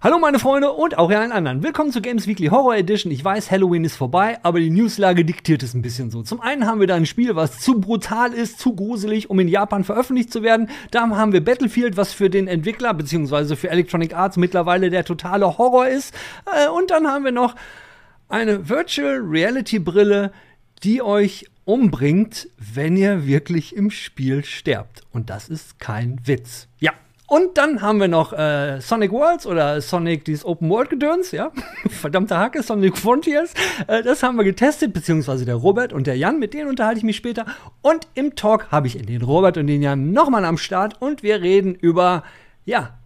Hallo meine Freunde und auch ihr allen anderen. Willkommen zu Games Weekly Horror Edition. Ich weiß, Halloween ist vorbei, aber die Newslage diktiert es ein bisschen so. Zum einen haben wir da ein Spiel, was zu brutal ist, zu gruselig, um in Japan veröffentlicht zu werden. Da haben wir Battlefield, was für den Entwickler bzw. für Electronic Arts mittlerweile der totale Horror ist. Äh, und dann haben wir noch eine Virtual Reality Brille, die euch umbringt, wenn ihr wirklich im Spiel sterbt. Und das ist kein Witz. Ja, und dann haben wir noch äh, Sonic Worlds oder Sonic dieses Open World Gedöns, ja. Verdammte Hacke, Sonic Frontiers. Äh, das haben wir getestet, beziehungsweise der Robert und der Jan, mit denen unterhalte ich mich später. Und im Talk habe ich den Robert und den Jan nochmal am Start und wir reden über, ja,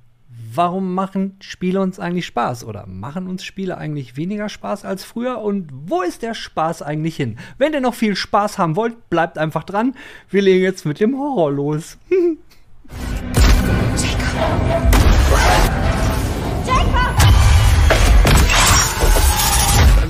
warum machen Spiele uns eigentlich Spaß? Oder machen uns Spiele eigentlich weniger Spaß als früher? Und wo ist der Spaß eigentlich hin? Wenn ihr noch viel Spaß haben wollt, bleibt einfach dran. Wir legen jetzt mit dem Horror los.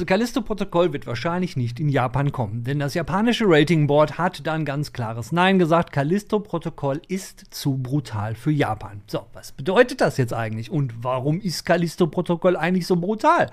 Also Callisto-Protokoll wird wahrscheinlich nicht in Japan kommen, denn das japanische Rating Board hat dann ganz klares Nein gesagt. Callisto-Protokoll ist zu brutal für Japan. So, was bedeutet das jetzt eigentlich und warum ist Callisto-Protokoll eigentlich so brutal?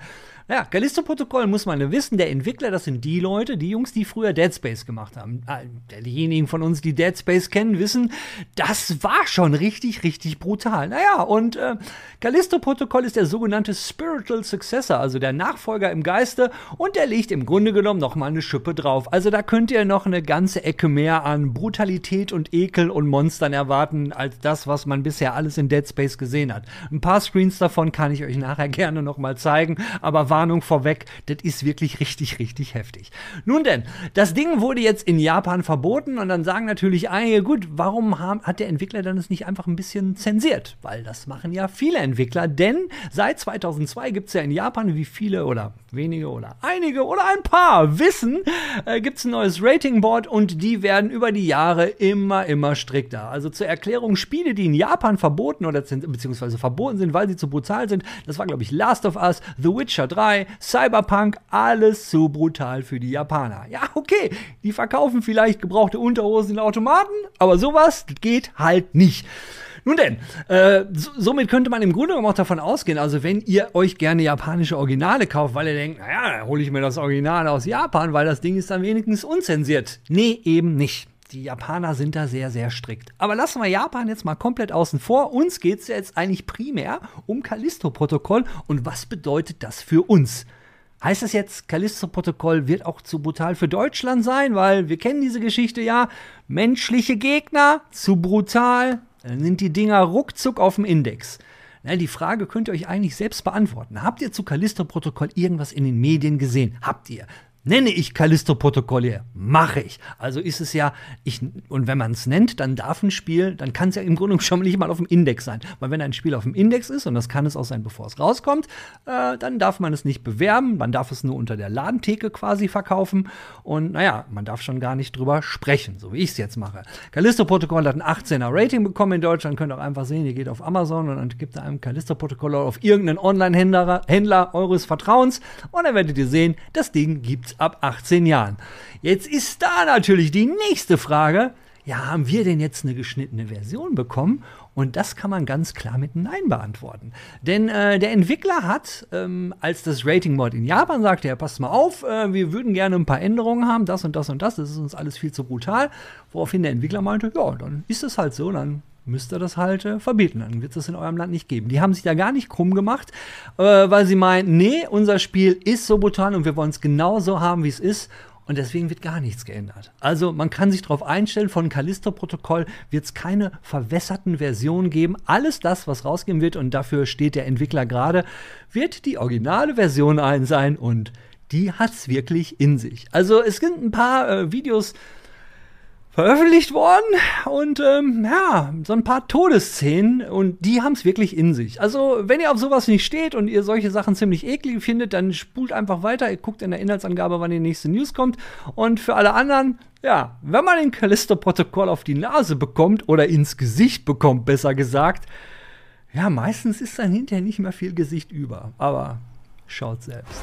Ja, Callisto-Protokoll muss man wissen, der Entwickler, das sind die Leute, die Jungs, die früher Dead Space gemacht haben. Ah, diejenigen von uns, die Dead Space kennen, wissen, das war schon richtig, richtig brutal. Naja, und äh, Callisto-Protokoll ist der sogenannte Spiritual Successor, also der Nachfolger im Geiste, und der legt im Grunde genommen nochmal eine Schippe drauf. Also da könnt ihr noch eine ganze Ecke mehr an Brutalität und Ekel und Monstern erwarten, als das, was man bisher alles in Dead Space gesehen hat. Ein paar Screens davon kann ich euch nachher gerne nochmal zeigen, aber war Warnung vorweg, das ist wirklich richtig, richtig heftig. Nun denn, das Ding wurde jetzt in Japan verboten und dann sagen natürlich einige, gut, warum hat der Entwickler dann es nicht einfach ein bisschen zensiert? Weil das machen ja viele Entwickler, denn seit 2002 gibt es ja in Japan, wie viele oder wenige oder einige oder ein paar wissen, äh, gibt es ein neues Ratingboard und die werden über die Jahre immer, immer strikter. Also zur Erklärung, Spiele, die in Japan verboten oder beziehungsweise verboten sind, weil sie zu brutal sind, das war glaube ich Last of Us, The Witcher 3, 2, Cyberpunk, alles zu brutal für die Japaner. Ja, okay, die verkaufen vielleicht gebrauchte Unterhosen in Automaten, aber sowas geht halt nicht. Nun denn, äh, so, somit könnte man im Grunde genommen auch davon ausgehen, also wenn ihr euch gerne japanische Originale kauft, weil ihr denkt, naja, hole ich mir das Original aus Japan, weil das Ding ist dann wenigstens unzensiert. Nee, eben nicht. Die Japaner sind da sehr, sehr strikt. Aber lassen wir Japan jetzt mal komplett außen vor. Uns geht es ja jetzt eigentlich primär um Callisto-Protokoll. Und was bedeutet das für uns? Heißt das jetzt, Callisto-Protokoll wird auch zu brutal für Deutschland sein? Weil wir kennen diese Geschichte ja. Menschliche Gegner, zu brutal, dann sind die Dinger ruckzuck auf dem Index. Na, die Frage könnt ihr euch eigentlich selbst beantworten. Habt ihr zu Callisto-Protokoll irgendwas in den Medien gesehen? Habt ihr? Nenne ich Callisto-Protokoll Mache ich. Also ist es ja, ich, und wenn man es nennt, dann darf ein Spiel, dann kann es ja im Grunde schon nicht mal auf dem Index sein. Weil wenn ein Spiel auf dem Index ist, und das kann es auch sein, bevor es rauskommt, äh, dann darf man es nicht bewerben, man darf es nur unter der Ladentheke quasi verkaufen. Und naja, man darf schon gar nicht drüber sprechen, so wie ich es jetzt mache. Callisto-Protokoll hat ein 18er Rating bekommen in Deutschland, könnt ihr auch einfach sehen, ihr geht auf Amazon und dann gibt ihr einem Callisto-Protokoll auf irgendeinen Online-Händler Händler eures Vertrauens und dann werdet ihr sehen, das Ding ab 18 Jahren. Jetzt ist da natürlich die nächste Frage. Ja, haben wir denn jetzt eine geschnittene Version bekommen? Und das kann man ganz klar mit Nein beantworten. Denn äh, der Entwickler hat, ähm, als das Rating Mod in Japan sagte, ja, passt mal auf, äh, wir würden gerne ein paar Änderungen haben, das und das und das, das ist uns alles viel zu brutal. Woraufhin der Entwickler meinte, ja, dann ist es halt so, dann müsst ihr das halt äh, verbieten. Dann wird es das in eurem Land nicht geben. Die haben sich da gar nicht krumm gemacht, äh, weil sie meinen, nee, unser Spiel ist so brutal und wir wollen es genauso haben, wie es ist. Und deswegen wird gar nichts geändert. Also man kann sich darauf einstellen, von Callisto-Protokoll wird es keine verwässerten Versionen geben. Alles das, was rausgehen wird, und dafür steht der Entwickler gerade, wird die originale Version ein sein und die hat es wirklich in sich. Also es gibt ein paar äh, Videos, veröffentlicht worden und ähm, ja, so ein paar Todesszenen und die haben es wirklich in sich. Also, wenn ihr auf sowas nicht steht und ihr solche Sachen ziemlich eklig findet, dann spult einfach weiter, ihr guckt in der Inhaltsangabe, wann die nächste News kommt und für alle anderen, ja, wenn man den Callisto-Protokoll auf die Nase bekommt oder ins Gesicht bekommt, besser gesagt, ja, meistens ist dann hinterher nicht mehr viel Gesicht über, aber schaut selbst.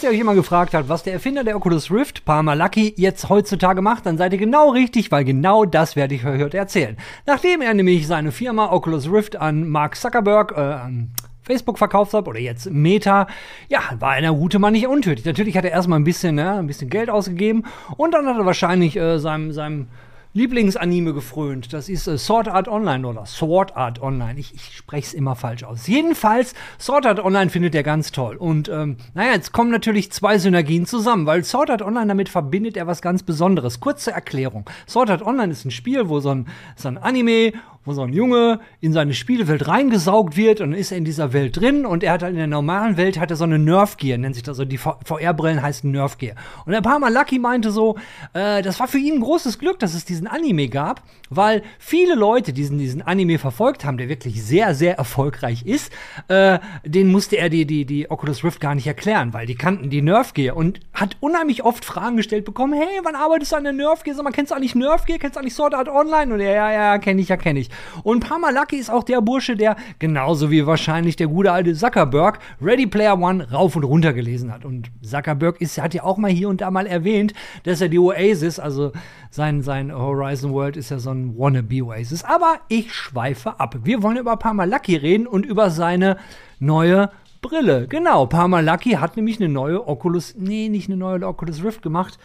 Falls ihr euch immer gefragt habt, was der Erfinder der Oculus Rift, Palmer Lucky, jetzt heutzutage macht, dann seid ihr genau richtig, weil genau das werde ich euch heute erzählen. Nachdem er nämlich seine Firma Oculus Rift an Mark Zuckerberg, äh, an Facebook verkauft hat oder jetzt Meta, ja, war einer gute Mann nicht untötig. Natürlich hat er erstmal ein bisschen, ne, ein bisschen Geld ausgegeben und dann hat er wahrscheinlich äh, seinem, seinem Lieblingsanime gefrönt. Das ist äh, Sword Art Online oder Sword Art Online. Ich, ich spreche es immer falsch aus. Jedenfalls, Sword Art Online findet er ganz toll. Und ähm, naja, jetzt kommen natürlich zwei Synergien zusammen, weil Sword Art Online damit verbindet er was ganz Besonderes. Kurze Erklärung. Sword Art Online ist ein Spiel, wo so ein, so ein Anime wo so ein Junge in seine Spielewelt reingesaugt wird und ist er in dieser Welt drin und er hat halt in der normalen Welt hat er so eine Nerf Gear, nennt sich das so, die VR-Brillen heißen Nerf Gear. Und ein paar Mal Lucky meinte so, äh, das war für ihn ein großes Glück, dass es diesen Anime gab, weil viele Leute diesen, diesen Anime verfolgt haben, der wirklich sehr, sehr erfolgreich ist, äh, den musste er die, die, die Oculus Rift gar nicht erklären, weil die kannten die Nerf Gear und hat unheimlich oft Fragen gestellt bekommen, hey, wann arbeitest du an der Nerf Gear? Sag mal, kennst du eigentlich Nerf Gear? Kennst du eigentlich Sword Art Online? Und er, ja, ja, kenne ich, ja, kenne ich. Und Parmalaki ist auch der Bursche, der genauso wie wahrscheinlich der gute alte Zuckerberg Ready Player One rauf und runter gelesen hat. Und Zuckerberg ist, hat ja auch mal hier und da mal erwähnt, dass er die Oasis, also sein, sein Horizon World ist ja so ein Wannabe Oasis. Aber ich schweife ab. Wir wollen über Parmalaki reden und über seine neue Brille. Genau, Parmalaki hat nämlich eine neue Oculus, nee, nicht eine neue Oculus Rift gemacht.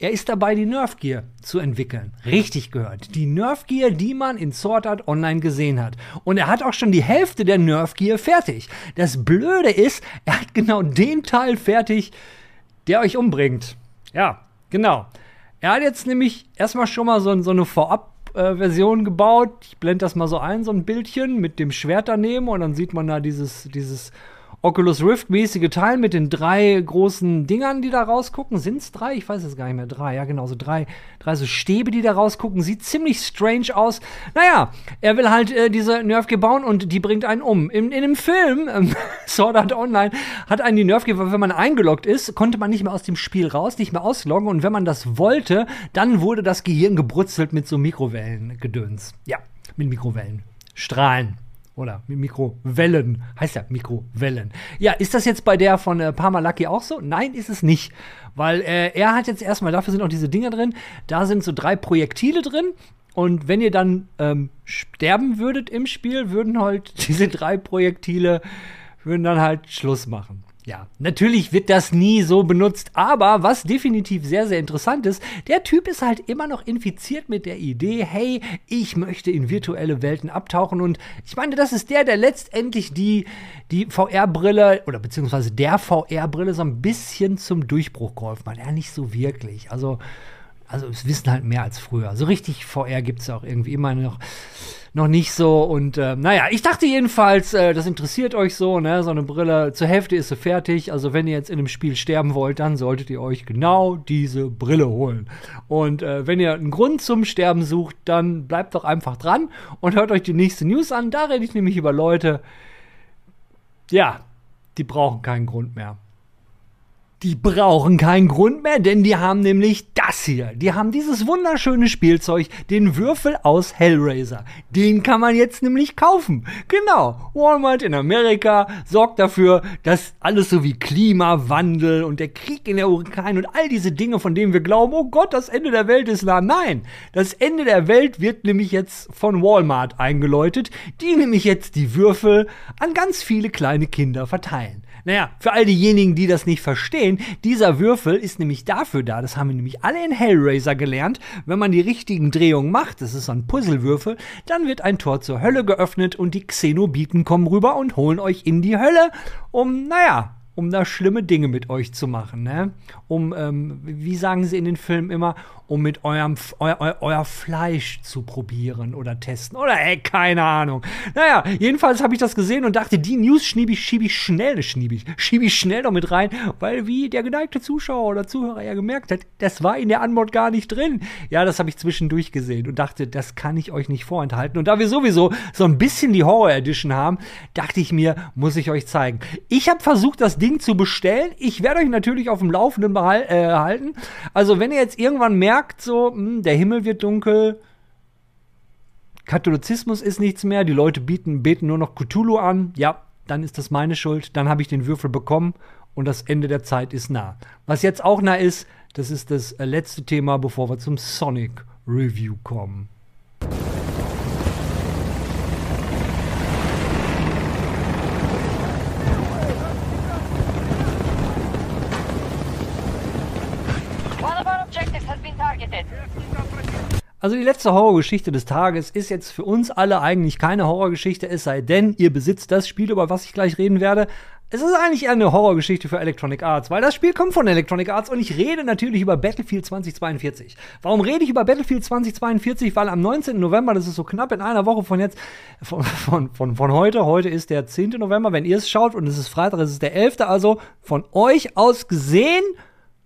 Er ist dabei, die Nerf Gear zu entwickeln. Richtig gehört. Die Nerf Gear, die man in Sword Art Online gesehen hat. Und er hat auch schon die Hälfte der Nerf Gear fertig. Das Blöde ist, er hat genau den Teil fertig, der euch umbringt. Ja, genau. Er hat jetzt nämlich erstmal schon mal so, so eine Vorab-Version gebaut. Ich blende das mal so ein, so ein Bildchen mit dem Schwert daneben und dann sieht man da dieses, dieses Oculus Rift-mäßige Teil mit den drei großen Dingern, die da rausgucken. Sind es drei? Ich weiß es gar nicht mehr. Drei, ja, genau, so drei, drei so Stäbe, die da rausgucken. Sieht ziemlich strange aus. Naja, er will halt äh, diese Nerfgear bauen und die bringt einen um. In, in dem Film, ähm, Sword Art Online, hat einen die Nerfgear, wenn man eingeloggt ist, konnte man nicht mehr aus dem Spiel raus, nicht mehr ausloggen. Und wenn man das wollte, dann wurde das Gehirn gebrutzelt mit so Mikrowellengedöns. Ja, mit Mikrowellen. Oder Mikrowellen. Heißt ja Mikrowellen. Ja, ist das jetzt bei der von äh, Parmalaki auch so? Nein, ist es nicht. Weil äh, er hat jetzt erstmal, dafür sind auch diese Dinger drin, da sind so drei Projektile drin. Und wenn ihr dann ähm, sterben würdet im Spiel, würden halt diese drei Projektile, würden dann halt Schluss machen. Ja, natürlich wird das nie so benutzt, aber was definitiv sehr, sehr interessant ist, der Typ ist halt immer noch infiziert mit der Idee, hey, ich möchte in virtuelle Welten abtauchen und ich meine, das ist der, der letztendlich die, die VR-Brille oder beziehungsweise der VR-Brille so ein bisschen zum Durchbruch geholfen hat. Ja, nicht so wirklich. Also, also es wissen halt mehr als früher. So richtig VR gibt es auch irgendwie immer noch noch nicht so. Und äh, naja, ich dachte jedenfalls, äh, das interessiert euch so, ne? So eine Brille, zur Hälfte ist sie fertig. Also wenn ihr jetzt in einem Spiel sterben wollt, dann solltet ihr euch genau diese Brille holen. Und äh, wenn ihr einen Grund zum Sterben sucht, dann bleibt doch einfach dran und hört euch die nächste News an. Da rede ich nämlich über Leute, ja, die brauchen keinen Grund mehr. Die brauchen keinen Grund mehr, denn die haben nämlich das hier. Die haben dieses wunderschöne Spielzeug, den Würfel aus Hellraiser. Den kann man jetzt nämlich kaufen. Genau. Walmart in Amerika sorgt dafür, dass alles so wie Klimawandel und der Krieg in der Ukraine und all diese Dinge, von denen wir glauben, oh Gott, das Ende der Welt ist nah. Nein, das Ende der Welt wird nämlich jetzt von Walmart eingeläutet, die nämlich jetzt die Würfel an ganz viele kleine Kinder verteilen. Naja, für all diejenigen, die das nicht verstehen, dieser Würfel ist nämlich dafür da, das haben wir nämlich alle in Hellraiser gelernt, wenn man die richtigen Drehungen macht, das ist so ein Puzzlewürfel, dann wird ein Tor zur Hölle geöffnet und die Xenobiten kommen rüber und holen euch in die Hölle, um, naja, um da schlimme Dinge mit euch zu machen, ne? Um, ähm, wie sagen sie in den Filmen immer, um mit eurem, eu, eu, euer Fleisch zu probieren oder testen. Oder ey, keine Ahnung. Naja, jedenfalls habe ich das gesehen und dachte, die News schiebe ich, schieb ich schnell, schiebe ich, schieb ich schnell noch mit rein, weil wie der geneigte Zuschauer oder Zuhörer ja gemerkt hat, das war in der Anmod gar nicht drin. Ja, das habe ich zwischendurch gesehen und dachte, das kann ich euch nicht vorenthalten. Und da wir sowieso so ein bisschen die Horror Edition haben, dachte ich mir, muss ich euch zeigen. Ich habe versucht, das Ding zu bestellen. Ich werde euch natürlich auf dem Laufenden behalten. Äh. Also, wenn ihr jetzt irgendwann merkt, merkt so, mh, hm, der Himmel wird dunkel, Katholizismus ist nichts mehr, die Leute bieten, beten nur noch Cthulhu an, ja, dann ist das meine Schuld, dann habe ich den Würfel bekommen und das Ende der Zeit ist nah. Was jetzt auch nah ist, das ist das äh, letzte Thema, bevor wir zum Sonic Review kommen. Also die letzte Horrorgeschichte des Tages ist jetzt für uns alle eigentlich keine Horrorgeschichte, es sei denn, ihr besitzt das Spiel, über was ich gleich reden werde. Es ist eigentlich eher eine Horrorgeschichte für Electronic Arts, weil das Spiel kommt von Electronic Arts und ich rede natürlich über Battlefield 2042. Warum rede ich über Battlefield 2042? Weil am 19. November, das ist so knapp in einer Woche von jetzt, von, von, von, von heute, heute ist der 10. November, wenn ihr es schaut und es ist Freitag, es ist der 11. Also von euch aus gesehen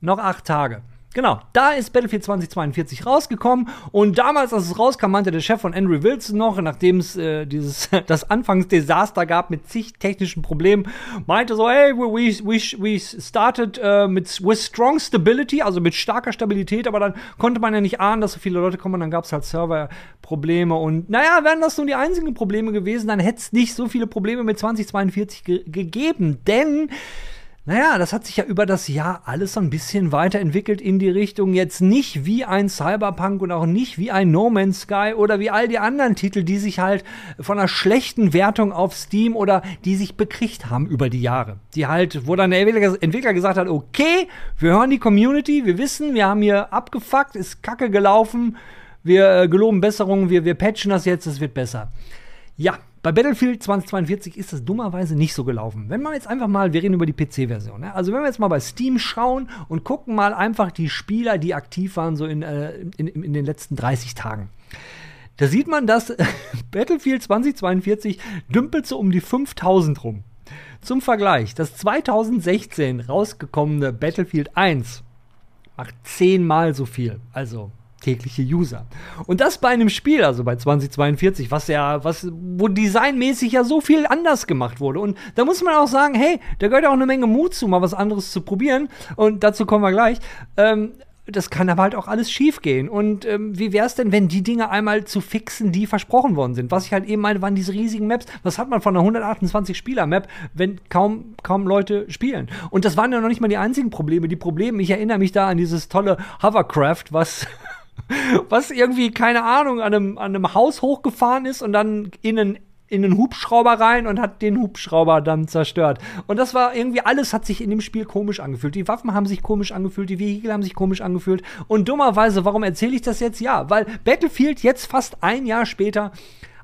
noch acht Tage. Genau, da ist Battlefield 2042 rausgekommen und damals, als es rauskam, meinte der Chef von Andrew Wilson noch, nachdem es äh, dieses das Anfangsdesaster gab mit zig technischen Problemen, meinte so, hey, we, we, we started uh, mit with strong stability, also mit starker Stabilität, aber dann konnte man ja nicht ahnen, dass so viele Leute kommen, und dann gab es halt Serverprobleme und naja, wären das nun die einzigen Probleme gewesen, dann hätte es nicht so viele Probleme mit 2042 ge gegeben, denn naja, das hat sich ja über das Jahr alles so ein bisschen weiterentwickelt in die Richtung jetzt nicht wie ein Cyberpunk und auch nicht wie ein No Man's Sky oder wie all die anderen Titel, die sich halt von einer schlechten Wertung auf Steam oder die sich bekriegt haben über die Jahre. Die halt, wo dann der Entwickler gesagt hat, okay, wir hören die Community, wir wissen, wir haben hier abgefuckt, ist kacke gelaufen, wir äh, geloben Besserungen, wir, wir patchen das jetzt, es wird besser. Ja, bei Battlefield 2042 ist das dummerweise nicht so gelaufen. Wenn man jetzt einfach mal, wir reden über die PC-Version, ne? also wenn wir jetzt mal bei Steam schauen und gucken mal einfach die Spieler, die aktiv waren, so in, äh, in, in den letzten 30 Tagen. Da sieht man, dass Battlefield 2042 dümpelt so um die 5000 rum. Zum Vergleich, das 2016 rausgekommene Battlefield 1 macht zehnmal so viel. Also tägliche User. Und das bei einem Spiel, also bei 2042, was ja, was, wo designmäßig ja so viel anders gemacht wurde. Und da muss man auch sagen, hey, da gehört ja auch eine Menge Mut zu, mal was anderes zu probieren. Und dazu kommen wir gleich. Ähm, das kann aber halt auch alles schief gehen. Und ähm, wie wäre es denn, wenn die Dinge einmal zu fixen, die versprochen worden sind? Was ich halt eben meine, waren diese riesigen Maps. Was hat man von einer 128-Spieler-Map, wenn kaum, kaum Leute spielen? Und das waren ja noch nicht mal die einzigen Probleme. Die Probleme, ich erinnere mich da an dieses tolle Hovercraft, was was irgendwie, keine Ahnung, an einem, an einem Haus hochgefahren ist und dann in einen in einen Hubschrauber rein und hat den Hubschrauber dann zerstört. Und das war irgendwie, alles hat sich in dem Spiel komisch angefühlt. Die Waffen haben sich komisch angefühlt, die Vehikel haben sich komisch angefühlt. Und dummerweise, warum erzähle ich das jetzt? Ja, weil Battlefield jetzt fast ein Jahr später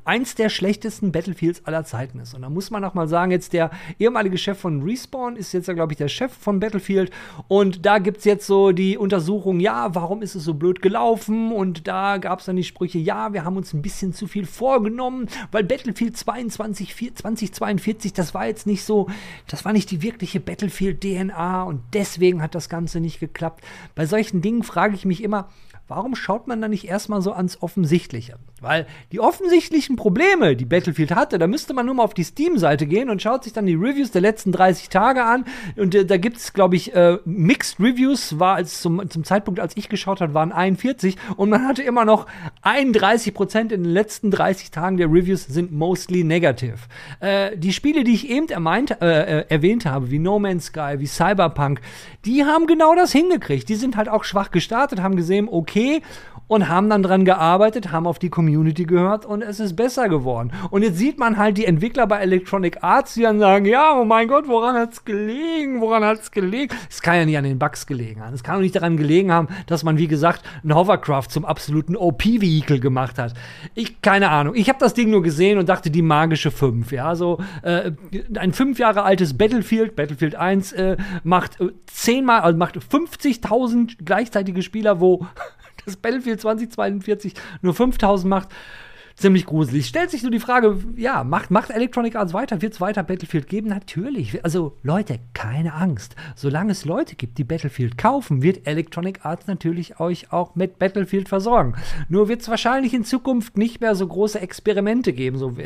eins der schlechtesten Battlefields aller Zeiten ist. Und da muss man auch mal sagen, jetzt der ehemalige Chef von Respawn ist jetzt glaube ich, der Chef von Battlefield. Und da gibt es jetzt so die Untersuchung, ja, warum ist es so blöd gelaufen? Und da gab es dann die Sprüche, ja, wir haben uns ein bisschen zu viel vorgenommen, weil Battlefield 22, 2042, das war jetzt nicht so, das war nicht die wirkliche Battlefield-DNA und deswegen hat das Ganze nicht geklappt. Bei solchen Dingen frage ich mich immer, warum schaut man da nicht erstmal so ans Offensichtliche? Weil die offensichtlichen Probleme, die Battlefield hatte, da müsste man nur mal auf die Steam-Seite gehen und schaut sich dann die Reviews der letzten 30 Tage an. Und äh, da gibt es, glaube ich, äh, Mixed Reviews, war als zum, zum Zeitpunkt, als ich geschaut habe, waren 41 und man hatte immer noch 31 Prozent in den letzten 30 Tagen der Reviews sind mostly negative. Äh, die Spiele, die ich eben ermeint, äh, äh, erwähnt habe, wie No Man's Sky, wie Cyberpunk, die haben genau das hingekriegt. Die sind halt auch schwach gestartet, haben gesehen, okay, und haben dann dran gearbeitet, haben auf die Community gehört und es ist besser geworden. Und jetzt sieht man halt die Entwickler bei Electronic Arts, die dann sagen, ja, oh mein Gott, woran hat's gelegen? Woran hat's gelegen? Es kann ja nicht an den Bugs gelegen haben. Es kann auch nicht daran gelegen haben, dass man, wie gesagt, ein Hovercraft zum absoluten OP-Vehikel gemacht hat. Ich, keine Ahnung. Ich habe das Ding nur gesehen und dachte, die magische 5, ja, so äh, ein fünf Jahre altes Battlefield, Battlefield 1, äh, macht äh, zehnmal, also macht 50.000 gleichzeitige Spieler, wo das Battlefield 2042 nur 5000 macht, ziemlich gruselig. Stellt sich nur die Frage, ja, macht, macht Electronic Arts weiter? Wird es weiter Battlefield geben? Natürlich. Also Leute, keine Angst. Solange es Leute gibt, die Battlefield kaufen, wird Electronic Arts natürlich euch auch mit Battlefield versorgen. Nur wird es wahrscheinlich in Zukunft nicht mehr so große Experimente geben. So,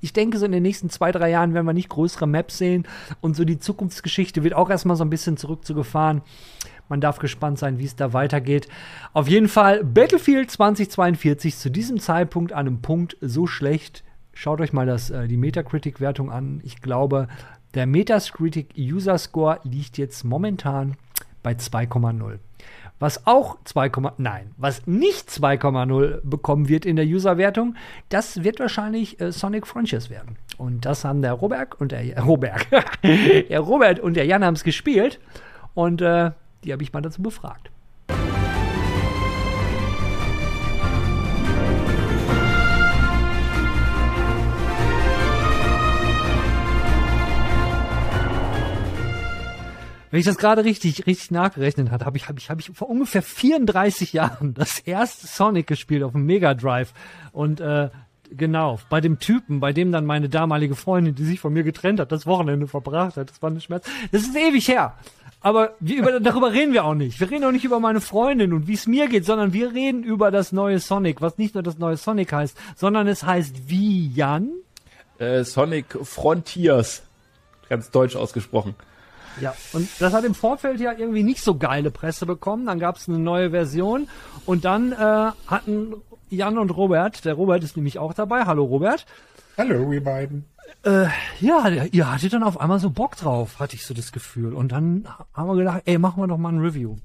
ich denke, so in den nächsten zwei, drei Jahren werden wir nicht größere Maps sehen und so die Zukunftsgeschichte wird auch erstmal so ein bisschen zurückzugefahren. Man darf gespannt sein, wie es da weitergeht. Auf jeden Fall Battlefield 2042 zu diesem Zeitpunkt an einem Punkt so schlecht. Schaut euch mal das, äh, die Metacritic-Wertung an. Ich glaube, Der Metacritic User Score liegt jetzt momentan bei 2,0. Was auch 2, nein, was nicht 2,0 bekommen wird in der Userwertung, das wird wahrscheinlich äh, Sonic Frontiers werden. Und das haben der Robert und der Robert, der Robert und der Jan haben es gespielt und äh, die habe ich mal dazu befragt. Wenn ich das gerade richtig, richtig nachgerechnet habe, habe ich, habe ich, habe ich vor ungefähr 34 Jahren das erste Sonic gespielt auf dem Mega Drive. Und äh, genau, bei dem Typen, bei dem dann meine damalige Freundin, die sich von mir getrennt hat, das Wochenende verbracht hat. Das war ein Schmerz. Das ist ewig her. Aber wir, über, darüber reden wir auch nicht. Wir reden auch nicht über meine Freundin und wie es mir geht, sondern wir reden über das neue Sonic, was nicht nur das neue Sonic heißt, sondern es heißt wie, Jan? Äh, Sonic Frontiers. Ganz deutsch ausgesprochen. Ja, und das hat im Vorfeld ja irgendwie nicht so geile Presse bekommen. Dann gab es eine neue Version und dann äh, hatten Jan und Robert, der Robert ist nämlich auch dabei. Hallo Robert. Hallo, ihr beiden. Äh, ja, ihr hattet dann auf einmal so Bock drauf, hatte ich so das Gefühl. Und dann haben wir gedacht, ey, machen wir doch mal ein Review.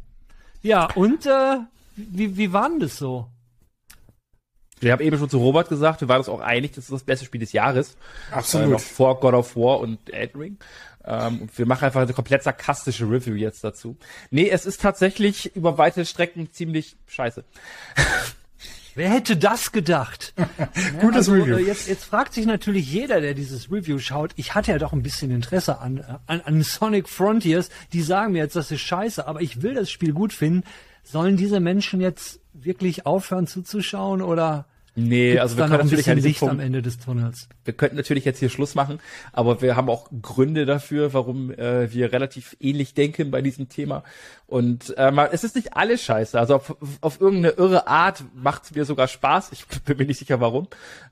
Ja, und äh, wie, wie war denn das so? Wir haben eben schon zu Robert gesagt, wir waren uns auch einig, das ist das beste Spiel des Jahres. Absolut. Äh, noch vor God of War und Elden Ring. Ähm, wir machen einfach eine komplett sarkastische Review jetzt dazu. Nee, es ist tatsächlich über weite Strecken ziemlich scheiße. Wer hätte das gedacht? Gutes also, Review. Jetzt, jetzt fragt sich natürlich jeder, der dieses Review schaut, ich hatte ja doch ein bisschen Interesse an, an, an Sonic Frontiers. Die sagen mir jetzt, das ist scheiße, aber ich will das Spiel gut finden. Sollen diese Menschen jetzt wirklich aufhören zuzuschauen oder Nee, Gibt's also wir können natürlich ein Licht am Ende des Tunnels. Wir könnten natürlich jetzt hier Schluss machen, aber wir haben auch Gründe dafür, warum äh, wir relativ ähnlich denken bei diesem Thema. Und äh, es ist nicht alles scheiße. Also auf, auf irgendeine irre Art macht es mir sogar Spaß. Ich bin mir nicht sicher warum.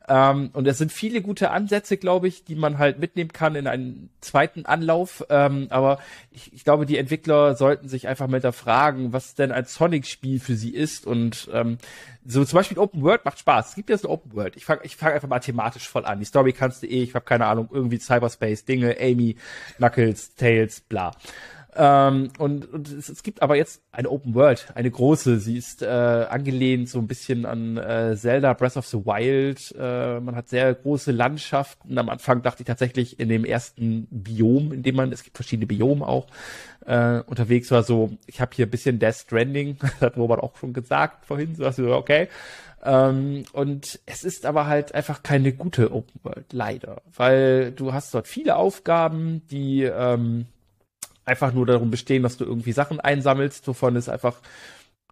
Ähm, und es sind viele gute Ansätze, glaube ich, die man halt mitnehmen kann in einen zweiten Anlauf. Ähm, aber ich, ich glaube, die Entwickler sollten sich einfach mal da fragen, was denn ein Sonic-Spiel für sie ist. Und ähm, so zum Beispiel Open World macht Spaß. Es gibt jetzt eine Open World. Ich fange ich fang einfach mal thematisch voll an. Die Story kannst du eh, ich habe keine Ahnung, irgendwie Cyberspace, Dinge, Amy, Knuckles, Tails, bla. Ähm, und, und es, es, gibt aber jetzt eine Open World, eine große. Sie ist äh, angelehnt so ein bisschen an äh, Zelda Breath of the Wild. Äh, man hat sehr große Landschaften. Am Anfang dachte ich tatsächlich in dem ersten Biom, in dem man, es gibt verschiedene Biome auch, äh, unterwegs war so, ich habe hier ein bisschen Death Stranding, das hat Robert auch schon gesagt vorhin, so so, okay. Ähm, und es ist aber halt einfach keine gute Open World, leider. Weil du hast dort viele Aufgaben, die ähm, einfach nur darum bestehen, dass du irgendwie Sachen einsammelst, wovon es einfach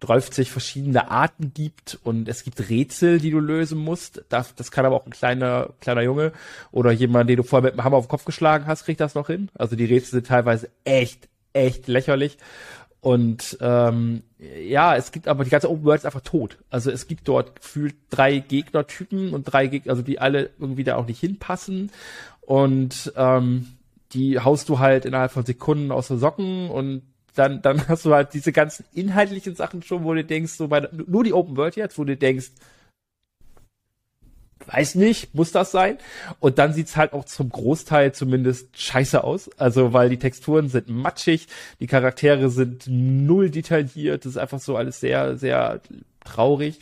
30 verschiedene Arten gibt und es gibt Rätsel, die du lösen musst. Das, das kann aber auch ein kleiner, kleiner Junge oder jemand, den du vorher mit dem Hammer auf den Kopf geschlagen hast, kriegt das noch hin. Also die Rätsel sind teilweise echt, echt lächerlich. Und ähm, ja, es gibt aber die ganze Open World ist einfach tot. Also es gibt dort gefühlt drei Gegnertypen und drei Gegner, also die alle irgendwie da auch nicht hinpassen. Und ähm, die haust du halt innerhalb von Sekunden aus den Socken und dann, dann hast du halt diese ganzen inhaltlichen Sachen schon, wo du denkst, so bei, nur die Open World jetzt, wo du denkst, weiß nicht, muss das sein? Und dann sieht's halt auch zum Großteil zumindest scheiße aus. Also, weil die Texturen sind matschig, die Charaktere sind null detailliert, das ist einfach so alles sehr, sehr traurig.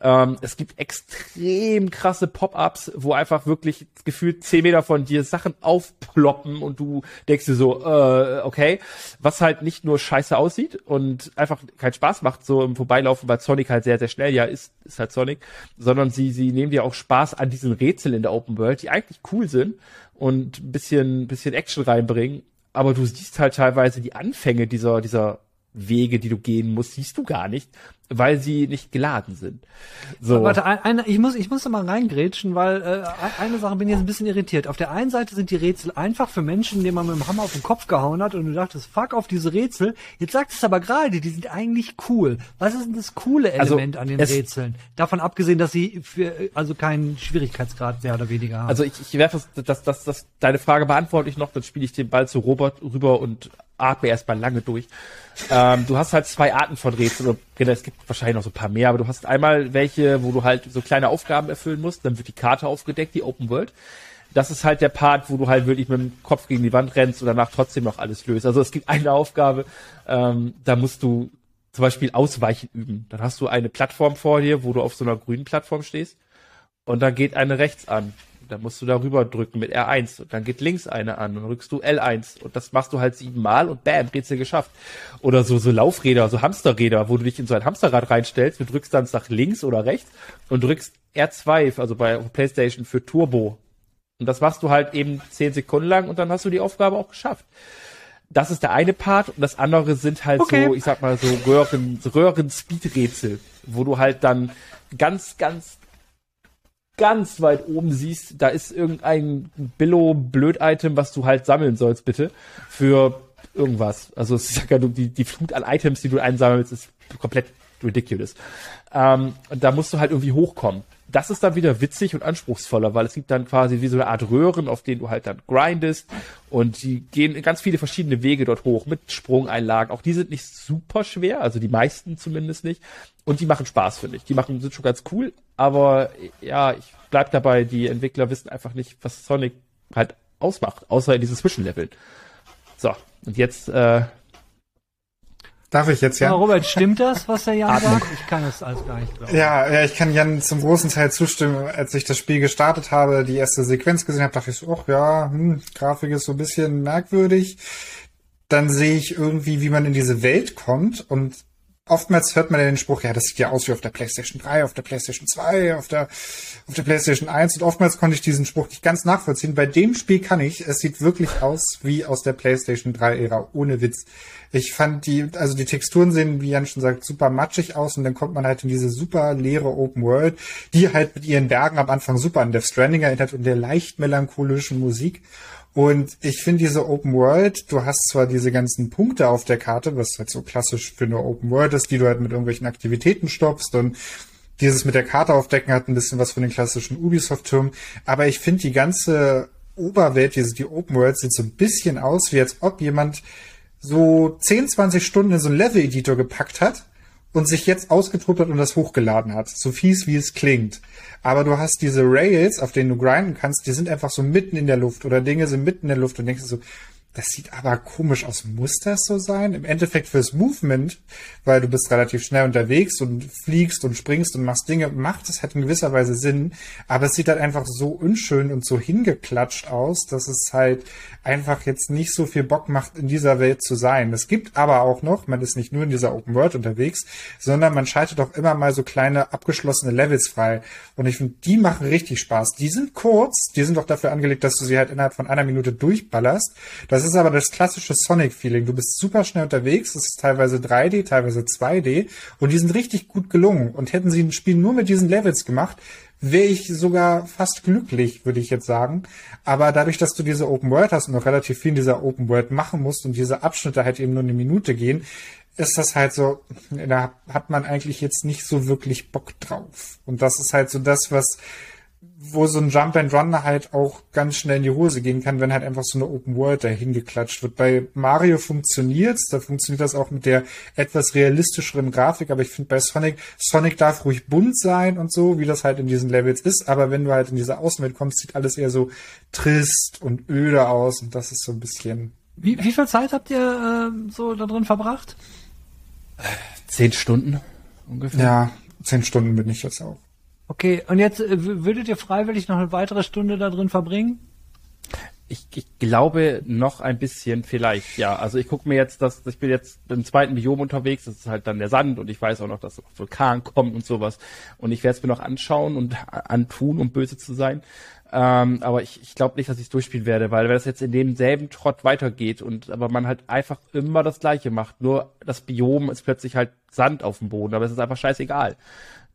Ähm, es gibt extrem krasse Pop-ups, wo einfach wirklich gefühlt zehn Meter von dir Sachen aufploppen und du denkst dir so, äh, okay, was halt nicht nur scheiße aussieht und einfach keinen Spaß macht, so im Vorbeilaufen, weil Sonic halt sehr, sehr schnell ja ist, ist halt Sonic, sondern sie, sie nehmen dir auch Spaß an diesen Rätseln in der Open World, die eigentlich cool sind und ein bisschen, bisschen Action reinbringen, aber du siehst halt teilweise die Anfänge dieser, dieser Wege, die du gehen musst, siehst du gar nicht, weil sie nicht geladen sind. So. Warte, eine, ich muss, ich muss da mal reingrätschen, weil äh, eine Sache bin ich jetzt ein bisschen irritiert. Auf der einen Seite sind die Rätsel einfach für Menschen, denen man mit dem Hammer auf den Kopf gehauen hat und du dachtest, fuck auf diese Rätsel. Jetzt sagt es aber gerade, die sind eigentlich cool. Was ist denn das coole also, Element also, an den Rätseln? Davon abgesehen, dass sie für also keinen Schwierigkeitsgrad mehr oder weniger haben. Also ich, ich werfe das, das, das, das, deine Frage beantworte ich noch, dann spiele ich den Ball zu Robert rüber und atme erstmal lange durch. Ähm, du hast halt zwei Arten von Rätseln. Genau, es gibt wahrscheinlich noch so ein paar mehr, aber du hast einmal welche, wo du halt so kleine Aufgaben erfüllen musst. Dann wird die Karte aufgedeckt, die Open World. Das ist halt der Part, wo du halt wirklich mit dem Kopf gegen die Wand rennst und danach trotzdem noch alles löst. Also es gibt eine Aufgabe, ähm, da musst du zum Beispiel Ausweichen üben. Dann hast du eine Plattform vor dir, wo du auf so einer grünen Plattform stehst und da geht eine rechts an. Da musst du darüber drücken mit R1 und dann geht links eine an und dann rückst du L1 und das machst du halt siebenmal und bam, Rätsel geschafft. Oder so, so Laufräder, so Hamsterräder, wo du dich in so ein Hamsterrad reinstellst, du drückst dann nach links oder rechts und drückst R2, also bei PlayStation für Turbo. Und das machst du halt eben zehn Sekunden lang und dann hast du die Aufgabe auch geschafft. Das ist der eine Part und das andere sind halt okay. so, ich sag mal so Röhren, Röhren-Speed-Rätsel, wo du halt dann ganz, ganz ganz weit oben siehst, da ist irgendein Billo-Blöd-Item, was du halt sammeln sollst, bitte. Für irgendwas. Also es ist ja die, die Flut an Items, die du einsammelst, ist komplett ridiculous. Ähm, und da musst du halt irgendwie hochkommen. Das ist dann wieder witzig und anspruchsvoller, weil es gibt dann quasi wie so eine Art Röhren, auf denen du halt dann grindest und die gehen ganz viele verschiedene Wege dort hoch mit Sprungeinlagen. Auch die sind nicht super schwer, also die meisten zumindest nicht. Und die machen Spaß, finde ich. Die machen, sind schon ganz cool, aber ja, ich bleib dabei, die Entwickler wissen einfach nicht, was Sonic halt ausmacht, außer in diesen Zwischenleveln. So, und jetzt äh, Darf ich jetzt, ja? Robert, stimmt das, was der Jan sagt? Ich kann es alles gar nicht glauben. Ja, ja, ich kann Jan zum großen Teil zustimmen. Als ich das Spiel gestartet habe, die erste Sequenz gesehen habe, dachte ich so, ach ja, hm, Grafik ist so ein bisschen merkwürdig. Dann sehe ich irgendwie, wie man in diese Welt kommt und oftmals hört man ja den Spruch, ja, das sieht ja aus wie auf der PlayStation 3, auf der PlayStation 2, auf der, auf der PlayStation 1 und oftmals konnte ich diesen Spruch nicht ganz nachvollziehen. Bei dem Spiel kann ich, es sieht wirklich aus wie aus der PlayStation 3 Ära, ohne Witz. Ich fand die, also die Texturen sehen, wie Jan schon sagt, super matschig aus und dann kommt man halt in diese super leere Open World, die halt mit ihren Bergen am Anfang super an Death Stranding erinnert und der leicht melancholischen Musik. Und ich finde diese Open World, du hast zwar diese ganzen Punkte auf der Karte, was halt so klassisch für eine Open World ist, die du halt mit irgendwelchen Aktivitäten stoppst und dieses mit der Karte aufdecken hat ein bisschen was von den klassischen Ubisoft-Türmen, aber ich finde die ganze Oberwelt, diese, die Open World sieht so ein bisschen aus, wie als ob jemand so 10, 20 Stunden in so einen Level-Editor gepackt hat und sich jetzt ausgetobt hat und das hochgeladen hat. So fies, wie es klingt. Aber du hast diese Rails, auf denen du grinden kannst, die sind einfach so mitten in der Luft oder Dinge sind mitten in der Luft und denkst so, das sieht aber komisch aus. Muss das so sein? Im Endeffekt fürs Movement, weil du bist relativ schnell unterwegs und fliegst und springst und machst Dinge, macht es halt in gewisser Weise Sinn. Aber es sieht halt einfach so unschön und so hingeklatscht aus, dass es halt einfach jetzt nicht so viel Bock macht, in dieser Welt zu sein. Es gibt aber auch noch, man ist nicht nur in dieser Open World unterwegs, sondern man schaltet auch immer mal so kleine abgeschlossene Levels frei. Und ich finde, die machen richtig Spaß. Die sind kurz, die sind auch dafür angelegt, dass du sie halt innerhalb von einer Minute durchballerst. Das ist aber das klassische Sonic-Feeling. Du bist super schnell unterwegs, es ist teilweise 3D, teilweise 2D und die sind richtig gut gelungen. Und hätten sie ein Spiel nur mit diesen Levels gemacht, wäre ich sogar fast glücklich, würde ich jetzt sagen. Aber dadurch, dass du diese Open World hast und noch relativ viel in dieser Open World machen musst und diese Abschnitte halt eben nur eine Minute gehen, ist das halt so, da hat man eigentlich jetzt nicht so wirklich Bock drauf. Und das ist halt so das, was wo so ein Jump and Run halt auch ganz schnell in die Hose gehen kann, wenn halt einfach so eine Open World dahin geklatscht wird. Bei Mario funktioniert's, da funktioniert das auch mit der etwas realistischeren Grafik, aber ich finde bei Sonic, Sonic darf ruhig bunt sein und so, wie das halt in diesen Levels ist, aber wenn du halt in diese Außenwelt kommst, sieht alles eher so trist und öde aus und das ist so ein bisschen. Wie, wie viel Zeit habt ihr äh, so da drin verbracht? Zehn Stunden ungefähr. Ja, zehn Stunden bin ich jetzt auch. Okay, und jetzt äh, würdet ihr freiwillig noch eine weitere Stunde da drin verbringen? Ich, ich glaube noch ein bisschen vielleicht, ja. Also ich gucke mir jetzt das, ich bin jetzt im zweiten Biom unterwegs, das ist halt dann der Sand und ich weiß auch noch, dass Vulkan kommt und sowas. Und ich werde es mir noch anschauen und antun, um böse zu sein. Ähm, aber ich, ich glaube nicht, dass ich es durchspielen werde, weil wenn das jetzt in demselben Trott weitergeht und aber man halt einfach immer das Gleiche macht, nur das Biom ist plötzlich halt Sand auf dem Boden, aber es ist einfach scheißegal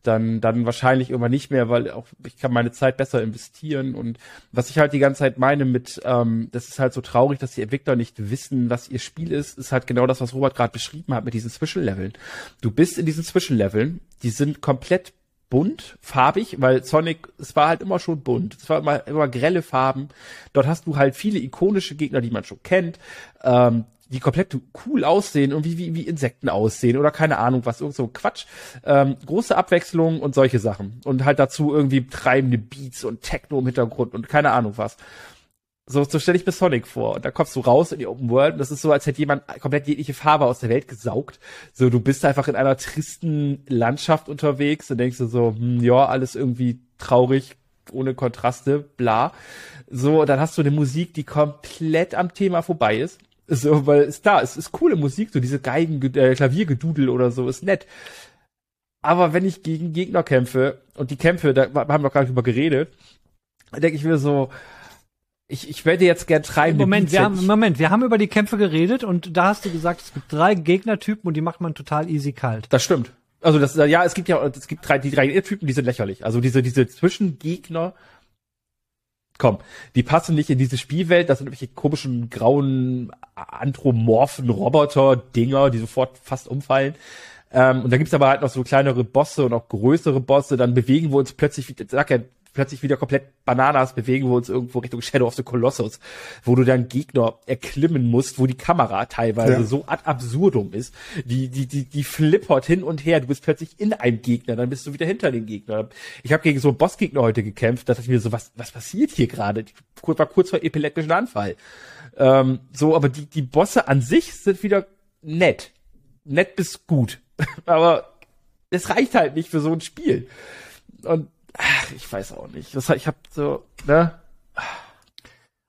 dann, dann wahrscheinlich immer nicht mehr, weil auch ich kann meine Zeit besser investieren. Und was ich halt die ganze Zeit meine mit, ähm, das ist halt so traurig, dass die Entwickler nicht wissen, was ihr Spiel ist, ist halt genau das, was Robert gerade beschrieben hat mit diesen Zwischenleveln. Du bist in diesen Zwischenleveln, die sind komplett bunt, farbig, weil Sonic, es war halt immer schon bunt. Es war immer, immer grelle Farben. Dort hast du halt viele ikonische Gegner, die man schon kennt. Ähm, die komplett cool aussehen und wie, wie, wie Insekten aussehen oder keine Ahnung was, irgend so Quatsch. Ähm, große Abwechslung und solche Sachen. Und halt dazu irgendwie treibende Beats und Techno im Hintergrund und keine Ahnung was. So, so stelle ich mir Sonic vor. Und da kommst du raus in die Open World und das ist so, als hätte jemand komplett jegliche Farbe aus der Welt gesaugt. So, du bist einfach in einer tristen Landschaft unterwegs und denkst du so, hm, ja, alles irgendwie traurig, ohne Kontraste, bla. So, dann hast du eine Musik, die komplett am Thema vorbei ist. So, weil es da, es ist coole Musik, so diese Geigen, äh, Klaviergedudel oder so, ist nett. Aber wenn ich gegen Gegner kämpfe, und die Kämpfe, da haben wir gerade drüber geredet, denke ich mir so, ich, ich werde jetzt gern treiben. Moment, wir haben, Moment, wir haben über die Kämpfe geredet und da hast du gesagt, es gibt drei Gegnertypen und die macht man total easy kalt. Das stimmt. Also das, ja, es gibt ja, es gibt drei, die drei Typen, die sind lächerlich. Also diese, diese Zwischengegner, komm, die passen nicht in diese Spielwelt. Das sind irgendwelche komischen, grauen, anthropomorphen Roboter-Dinger, die sofort fast umfallen. Ähm, und da gibt's aber halt noch so kleinere Bosse und auch größere Bosse. Dann bewegen wir uns plötzlich, sag ja, plötzlich wieder komplett Bananas, bewegen wir uns irgendwo Richtung Shadow of the Colossus, wo du dann Gegner erklimmen musst, wo die Kamera teilweise ja. so ad absurdum ist. Die, die, die, die flippert hin und her. Du bist plötzlich in einem Gegner, dann bist du wieder hinter dem Gegner. Ich habe gegen so einen Bossgegner heute gekämpft, da dachte ich mir so, was, was passiert hier gerade? Ich war kurz vor epileptischen Anfall. Ähm, so, aber die, die Bosse an sich sind wieder nett. Nett bis gut. aber es reicht halt nicht für so ein Spiel. Und ach, ich weiß auch nicht. Das, ich habe so, ne?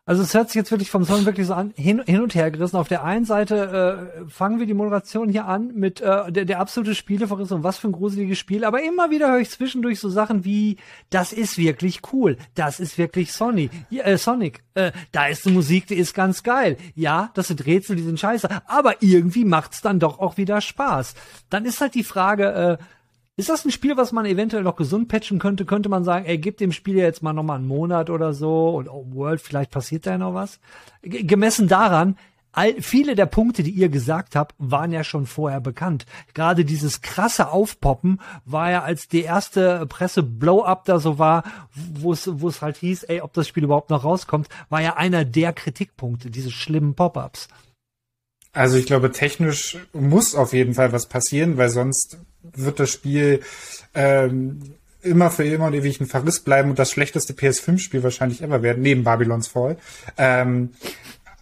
Also es hört sich jetzt wirklich vom Song wirklich so an, hin, hin und her gerissen. Auf der einen Seite äh, fangen wir die Moderation hier an mit äh, der, der absolute Spieleverriss und was für ein gruseliges Spiel. Aber immer wieder höre ich zwischendurch so Sachen wie, das ist wirklich cool, das ist wirklich Sony, äh, Sonic, äh, da ist eine Musik, die ist ganz geil. Ja, das sind Rätsel, die sind scheiße, aber irgendwie macht's dann doch auch wieder Spaß. Dann ist halt die Frage, äh, ist das ein Spiel, was man eventuell noch gesund patchen könnte? Könnte man sagen, ey, gib dem Spiel jetzt mal noch mal einen Monat oder so und Open World, vielleicht passiert da ja noch was? G gemessen daran, all, viele der Punkte, die ihr gesagt habt, waren ja schon vorher bekannt. Gerade dieses krasse Aufpoppen war ja, als die erste Presse Blow-up da so war, wo es wo es halt hieß, ey, ob das Spiel überhaupt noch rauskommt, war ja einer der Kritikpunkte, diese schlimmen Pop-ups. Also ich glaube, technisch muss auf jeden Fall was passieren, weil sonst wird das Spiel ähm, immer für immer und ewig ein Verriss bleiben und das schlechteste PS5-Spiel wahrscheinlich ever werden, neben Babylons Fall. Ähm,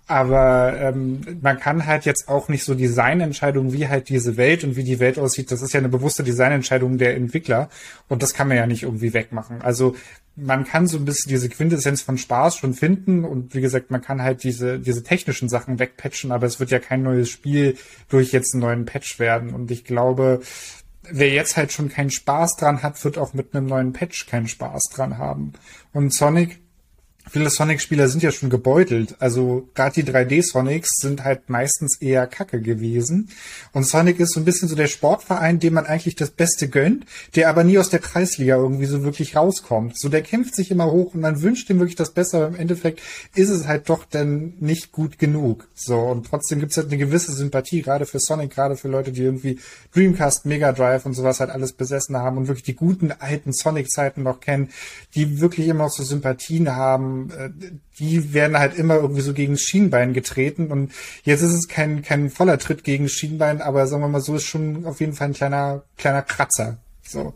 aber ähm, man kann halt jetzt auch nicht so Designentscheidungen, wie halt diese Welt und wie die Welt aussieht, das ist ja eine bewusste Designentscheidung der Entwickler und das kann man ja nicht irgendwie wegmachen. Also man kann so ein bisschen diese Quintessenz von Spaß schon finden und wie gesagt, man kann halt diese, diese technischen Sachen wegpatchen, aber es wird ja kein neues Spiel durch jetzt einen neuen Patch werden und ich glaube, wer jetzt halt schon keinen Spaß dran hat, wird auch mit einem neuen Patch keinen Spaß dran haben. Und Sonic Viele Sonic-Spieler sind ja schon gebeutelt. Also gerade die 3D-Sonics sind halt meistens eher kacke gewesen. Und Sonic ist so ein bisschen so der Sportverein, dem man eigentlich das Beste gönnt, der aber nie aus der Kreisliga irgendwie so wirklich rauskommt. So der kämpft sich immer hoch und man wünscht ihm wirklich das Beste, aber im Endeffekt ist es halt doch dann nicht gut genug. So, und trotzdem gibt's halt eine gewisse Sympathie, gerade für Sonic, gerade für Leute, die irgendwie Dreamcast, Mega Drive und sowas halt alles besessen haben und wirklich die guten alten Sonic-Zeiten noch kennen, die wirklich immer auch so Sympathien haben äh, die werden halt immer irgendwie so gegen das Schienbein getreten und jetzt ist es kein, kein voller Tritt gegen das Schienbein, aber sagen wir mal so, ist schon auf jeden Fall ein kleiner, kleiner Kratzer. So.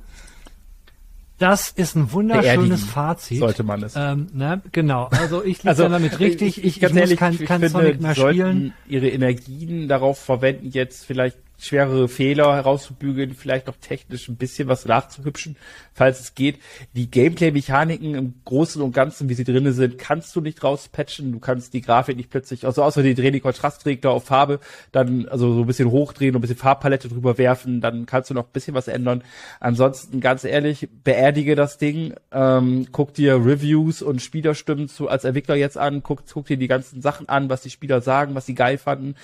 Das ist ein wunderschönes Fazit. Sollte man es. Ähm, ne? Genau. Also ich liege also, damit richtig. Ich, ich, ich muss kein, kein Sonic mehr spielen. Ihre Energien darauf verwenden, jetzt vielleicht schwerere Fehler herauszubügeln, vielleicht noch technisch ein bisschen was nachzuhübschen, falls es geht. Die Gameplay-Mechaniken im Großen und Ganzen, wie sie drinnen sind, kannst du nicht rauspatchen. Du kannst die Grafik nicht plötzlich, also außer die drehen die Kontrastregler auf Farbe, dann also so ein bisschen hochdrehen und ein bisschen Farbpalette drüber werfen, dann kannst du noch ein bisschen was ändern. Ansonsten, ganz ehrlich, beerdige das Ding, ähm, guck dir Reviews und Spielerstimmen zu als Entwickler jetzt an, guck, guck dir die ganzen Sachen an, was die Spieler sagen, was sie geil fanden,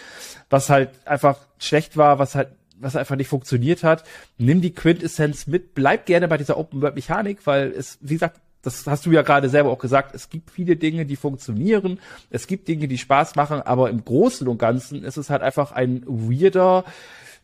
was halt einfach schlecht war, was halt was einfach nicht funktioniert hat. Nimm die Quintessenz mit, bleib gerne bei dieser Open World Mechanik, weil es, wie gesagt, das hast du ja gerade selber auch gesagt, es gibt viele Dinge, die funktionieren, es gibt Dinge, die Spaß machen, aber im Großen und Ganzen ist es halt einfach ein weirder,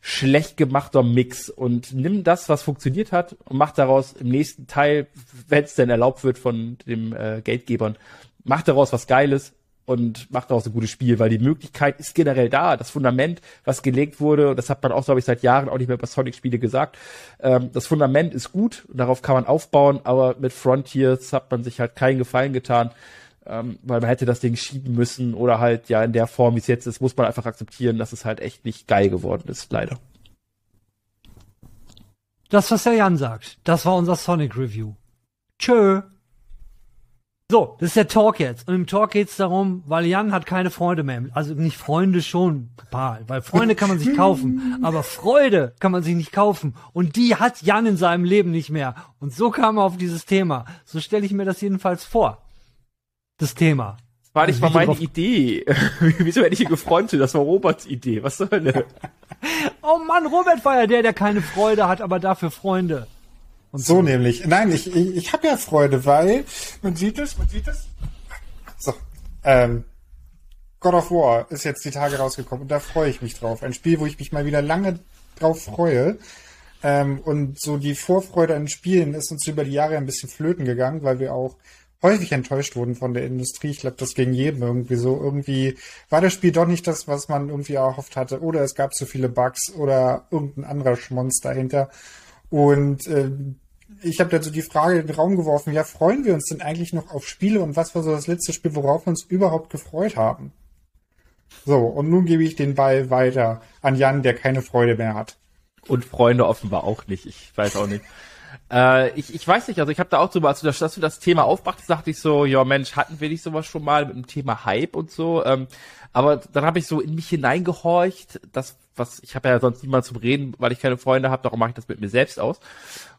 schlecht gemachter Mix. Und nimm das, was funktioniert hat und mach daraus im nächsten Teil, wenn es denn erlaubt wird von dem äh, Geldgebern, mach daraus was Geiles und macht daraus ein gutes Spiel, weil die Möglichkeit ist generell da. Das Fundament, was gelegt wurde, das hat man auch, glaube ich, seit Jahren auch nicht mehr bei Sonic-Spiele gesagt. Ähm, das Fundament ist gut, darauf kann man aufbauen, aber mit Frontiers hat man sich halt keinen Gefallen getan, ähm, weil man hätte das Ding schieben müssen oder halt ja in der Form, wie es jetzt ist, muss man einfach akzeptieren, dass es halt echt nicht geil geworden ist, leider. Das, was der Jan sagt, das war unser Sonic Review. Tschö. So, das ist der Talk jetzt. Und im Talk geht's darum, weil Jan hat keine Freunde mehr. Also nicht Freunde schon, paar, weil Freunde kann man sich kaufen, aber Freude kann man sich nicht kaufen. Und die hat Jan in seinem Leben nicht mehr. Und so kam er auf dieses Thema. So stelle ich mir das jedenfalls vor. Das Thema. Das war nicht mal meine Idee. Wieso werde ich hier gefrontet? Das war Roberts Idee. Was soll denn? oh Mann, Robert war ja der, der keine Freude hat, aber dafür Freunde. Und so, so nämlich. Nein, ich, ich, ich habe ja Freude, weil man sieht es, man sieht es. So, ähm, God of War ist jetzt die Tage rausgekommen und da freue ich mich drauf. Ein Spiel, wo ich mich mal wieder lange drauf freue. Ähm, und so die Vorfreude an Spielen ist uns über die Jahre ein bisschen flöten gegangen, weil wir auch häufig enttäuscht wurden von der Industrie. Ich glaube, das ging jedem irgendwie so. Irgendwie war das Spiel doch nicht das, was man irgendwie erhofft hatte. Oder es gab zu viele Bugs oder irgendein anderer Schmonz dahinter. Und äh, ich habe dazu die Frage in den Raum geworfen, ja, freuen wir uns denn eigentlich noch auf Spiele und was war so das letzte Spiel, worauf wir uns überhaupt gefreut haben? So, und nun gebe ich den Ball weiter an Jan, der keine Freude mehr hat. Und Freunde offenbar auch nicht, ich weiß auch nicht. Äh, ich, ich weiß nicht, also ich habe da auch drüber, als du das, dass du das Thema aufbrachtest, dachte ich so, ja Mensch, hatten wir nicht sowas schon mal mit dem Thema Hype und so. Ähm, aber dann habe ich so in mich hineingehorcht, das, was, ich habe ja sonst niemand zum Reden, weil ich keine Freunde habe, darum mache ich das mit mir selbst aus.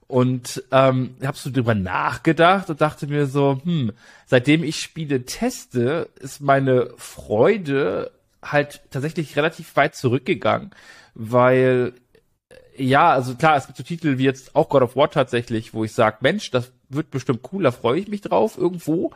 Und ähm, habe so drüber nachgedacht und dachte mir so, hm, seitdem ich Spiele teste, ist meine Freude halt tatsächlich relativ weit zurückgegangen, weil ja, also klar, es gibt so Titel wie jetzt auch God of War tatsächlich, wo ich sage, Mensch, das wird bestimmt cool, da freue ich mich drauf irgendwo.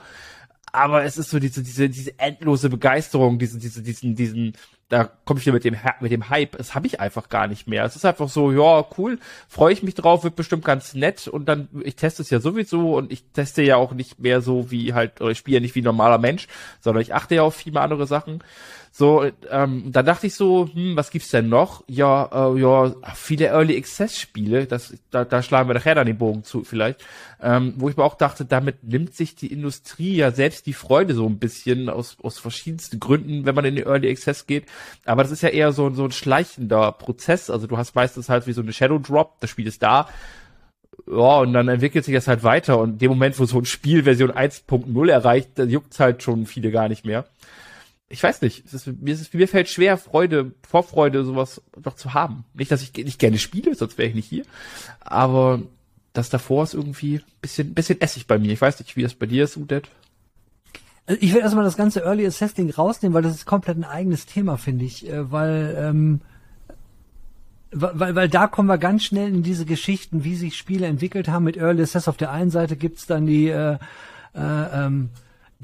Aber es ist so diese, diese, diese endlose Begeisterung, diese, diese, diesen, diesen, da komme ich wieder mit dem, mit dem Hype. Das habe ich einfach gar nicht mehr. Es ist einfach so, ja, cool, freue ich mich drauf, wird bestimmt ganz nett und dann, ich teste es ja sowieso und ich teste ja auch nicht mehr so wie halt, oder ich spiele ja nicht wie ein normaler Mensch, sondern ich achte ja auf viele andere Sachen. So, ähm, da dachte ich so, hm, was gibt's denn noch? Ja, äh, ja, viele Early Access Spiele, das, da, da schlagen wir nachher dann den Bogen zu vielleicht, ähm, wo ich mir auch dachte, damit nimmt sich die Industrie ja selbst die Freude so ein bisschen aus, aus verschiedensten Gründen, wenn man in den Early Access geht. Aber das ist ja eher so, so ein schleichender Prozess. Also du hast meistens halt wie so eine Shadow Drop, das Spiel ist da, ja, und dann entwickelt sich das halt weiter. Und in dem Moment, wo so ein Spiel Version 1.0 erreicht, da juckt's halt schon viele gar nicht mehr ich weiß nicht, es ist, mir, ist, mir fällt schwer, Freude, Vorfreude, sowas noch zu haben. Nicht, dass ich nicht gerne spiele, sonst wäre ich nicht hier. Aber das davor ist irgendwie bisschen, bisschen Essig bei mir. Ich weiß nicht, wie das bei dir ist, Udet. Also ich will erstmal das ganze Early Assessing rausnehmen, weil das ist komplett ein eigenes Thema, finde ich. Äh, weil, ähm, weil, weil da kommen wir ganz schnell in diese Geschichten, wie sich Spiele entwickelt haben. Mit Early Assess auf der einen Seite gibt's dann die äh, äh, ähm,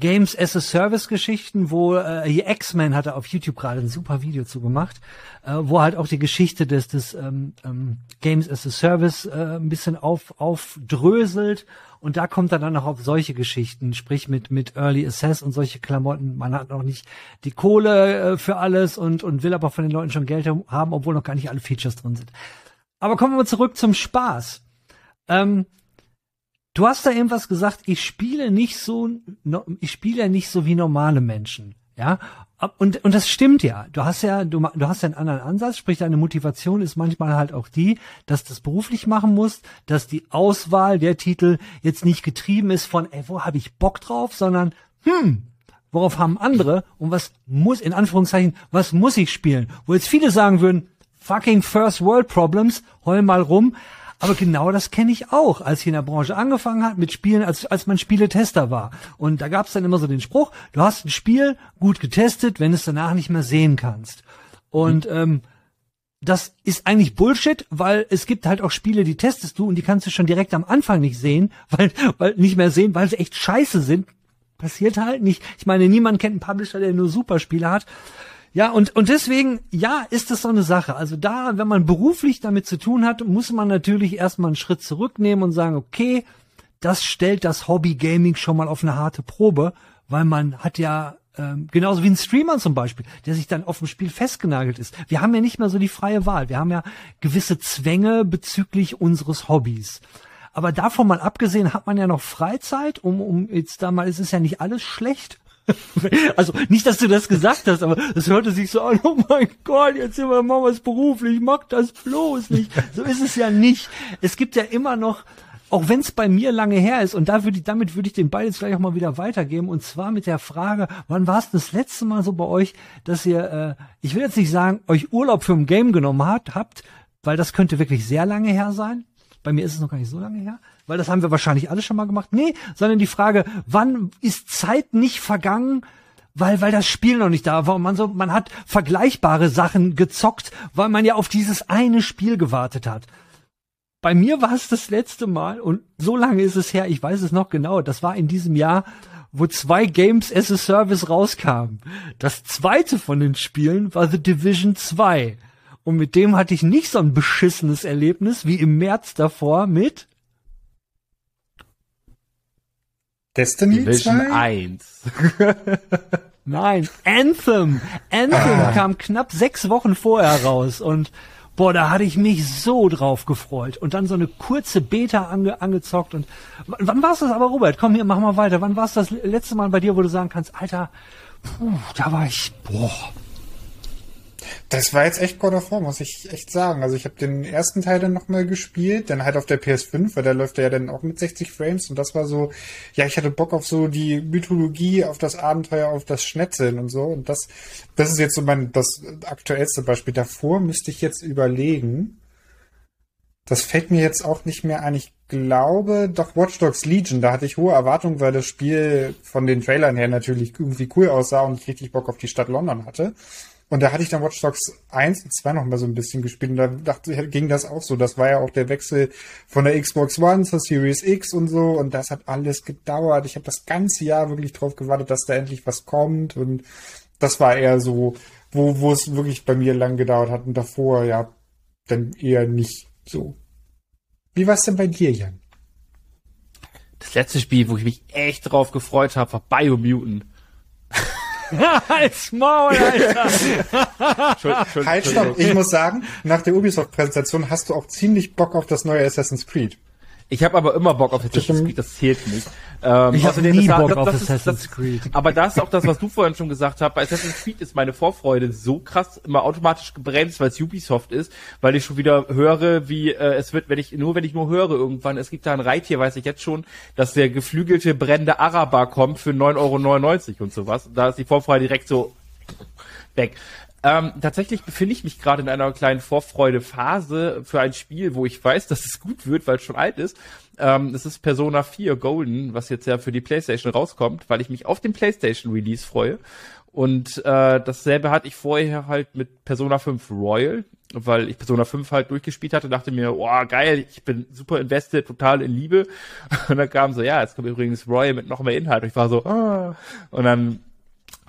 Games as a Service Geschichten, wo äh, hier X-Men hatte auf YouTube gerade ein super Video zu gemacht, äh, wo halt auch die Geschichte des des ähm, ähm, Games as a Service äh, ein bisschen auf aufdröselt und da kommt er dann noch auf solche Geschichten, sprich mit mit Early Access und solche Klamotten. Man hat noch nicht die Kohle äh, für alles und und will aber von den Leuten schon Geld haben, obwohl noch gar nicht alle Features drin sind. Aber kommen wir zurück zum Spaß. Ähm, Du hast da irgendwas gesagt, ich spiele nicht so, ich spiele nicht so wie normale Menschen. Ja, und, und das stimmt ja. Du hast ja, du, du hast ja einen anderen Ansatz, sprich deine Motivation ist manchmal halt auch die, dass du das beruflich machen musst, dass die Auswahl der Titel jetzt nicht getrieben ist von, ey, wo habe ich Bock drauf, sondern, hm, worauf haben andere und was muss, in Anführungszeichen, was muss ich spielen? Wo jetzt viele sagen würden, fucking First World Problems, heul mal rum, aber genau das kenne ich auch, als ich in der Branche angefangen hat mit Spielen, als, als man Spieletester war. Und da gab es dann immer so den Spruch, du hast ein Spiel gut getestet, wenn es danach nicht mehr sehen kannst. Und mhm. ähm, das ist eigentlich Bullshit, weil es gibt halt auch Spiele, die testest du und die kannst du schon direkt am Anfang nicht sehen, weil, weil nicht mehr sehen, weil sie echt scheiße sind. Passiert halt nicht. Ich meine, niemand kennt einen Publisher, der nur Superspiele hat. Ja, und, und deswegen, ja, ist das so eine Sache. Also da, wenn man beruflich damit zu tun hat, muss man natürlich erstmal einen Schritt zurücknehmen und sagen, okay, das stellt das Hobby Gaming schon mal auf eine harte Probe, weil man hat ja ähm, genauso wie ein Streamer zum Beispiel, der sich dann auf dem Spiel festgenagelt ist. Wir haben ja nicht mehr so die freie Wahl. Wir haben ja gewisse Zwänge bezüglich unseres Hobbys. Aber davon mal abgesehen hat man ja noch Freizeit, um, um jetzt da mal, es ist ja nicht alles schlecht. Also nicht, dass du das gesagt hast, aber es hörte sich so an, oh mein Gott, jetzt sind wir mal was beruflich, mach das bloß nicht. So ist es ja nicht. Es gibt ja immer noch, auch wenn es bei mir lange her ist, und da würde ich, damit würde ich den Ball jetzt gleich auch mal wieder weitergeben, und zwar mit der Frage, wann war es das letzte Mal so bei euch, dass ihr, äh, ich will jetzt nicht sagen, euch Urlaub für ein Game genommen habt, habt, weil das könnte wirklich sehr lange her sein. Bei mir ist es noch gar nicht so lange her, weil das haben wir wahrscheinlich alle schon mal gemacht. Nee, sondern die Frage, wann ist Zeit nicht vergangen, weil weil das Spiel noch nicht da war und man so man hat vergleichbare Sachen gezockt, weil man ja auf dieses eine Spiel gewartet hat. Bei mir war es das letzte Mal und so lange ist es her, ich weiß es noch genau, das war in diesem Jahr, wo zwei Games as a Service rauskamen. Das zweite von den Spielen war The Division 2. Und mit dem hatte ich nicht so ein beschissenes Erlebnis wie im März davor mit Destiny Division 2? 1. Nein, Anthem. Anthem Ah. kam knapp sechs Wochen vorher raus und boah, da hatte ich mich so drauf gefreut und dann so eine kurze Beta ange angezockt und wann war's das aber, Robert? Komm hier, mach mal weiter. Wann war's das letzte Mal bei dir, wo du sagen kannst, Alter, puh, da war ich, boah, Das war jetzt echt God of War, muss ich echt sagen. Also ich habe den ersten Teil dann nochmal gespielt, dann halt auf der PS5, weil da läuft er ja dann auch mit 60 Frames und das war so, ja, ich hatte Bock auf so die Mythologie, auf das Abenteuer, auf das Schnetzeln und so und das, das ist jetzt so mein, das aktuellste Beispiel. Davor müsste ich jetzt überlegen. Das fällt mir jetzt auch nicht mehr ein. Ich glaube, doch Watch Dogs Legion, da hatte ich hohe Erwartungen, weil das Spiel von den Trailern her natürlich irgendwie cool aussah und ich richtig Bock auf die Stadt London hatte. Und da hatte ich dann Watch Dogs 1 und 2 noch mal so ein bisschen gespielt und da dachte ich, ging das auch so. Das war ja auch der Wechsel von der Xbox One zur Series X und so und das hat alles gedauert. Ich habe das ganze Jahr wirklich drauf gewartet, dass da endlich was kommt und das war eher so, wo, wo es wirklich bei mir lang gedauert hat und davor ja dann eher nicht so. Wie war es denn bei dir, Jan? Das letzte Spiel, wo ich mich echt drauf gefreut habe, war Biomutant. als Maul, Alter. Halt, stopp. Ich muss sagen, nach der Ubisoft-Präsentation hast du auch ziemlich Bock auf das neue Assassin's Creed. Ich habe aber immer Bock auf Assassin's Creed, das zählt nicht. Ähm, Ich hab außerdem nie ist Bock das- auf das ist- Assassin's das- Creed. Aber das ist auch das, was du vorhin schon gesagt hast. Bei Assassin's Creed ist meine Vorfreude so krass immer automatisch gebremst, weil es Ubisoft ist, weil ich schon wieder höre, wie äh, es wird, wenn ich nur wenn ich nur höre irgendwann, es gibt da ein Reittier, weiß ich jetzt schon, dass der geflügelte brennende Araber kommt für 9,99 Euro und sowas. Da ist die Vorfreude direkt so weg. Ähm, tatsächlich befinde ich mich gerade in einer kleinen Vorfreude-Phase für ein Spiel, wo ich weiß, dass es gut wird, weil es schon alt ist. Ähm, es ist Persona 4 Golden, was jetzt ja für die PlayStation rauskommt, weil ich mich auf den PlayStation Release freue. Und äh, dasselbe hatte ich vorher halt mit Persona 5 Royal, weil ich Persona 5 halt durchgespielt hatte, dachte mir, oh geil, ich bin super invested, total in Liebe. Und dann kam so, ja, jetzt kommt übrigens Royal mit noch mehr Inhalt. Und ich war so, ah. Und dann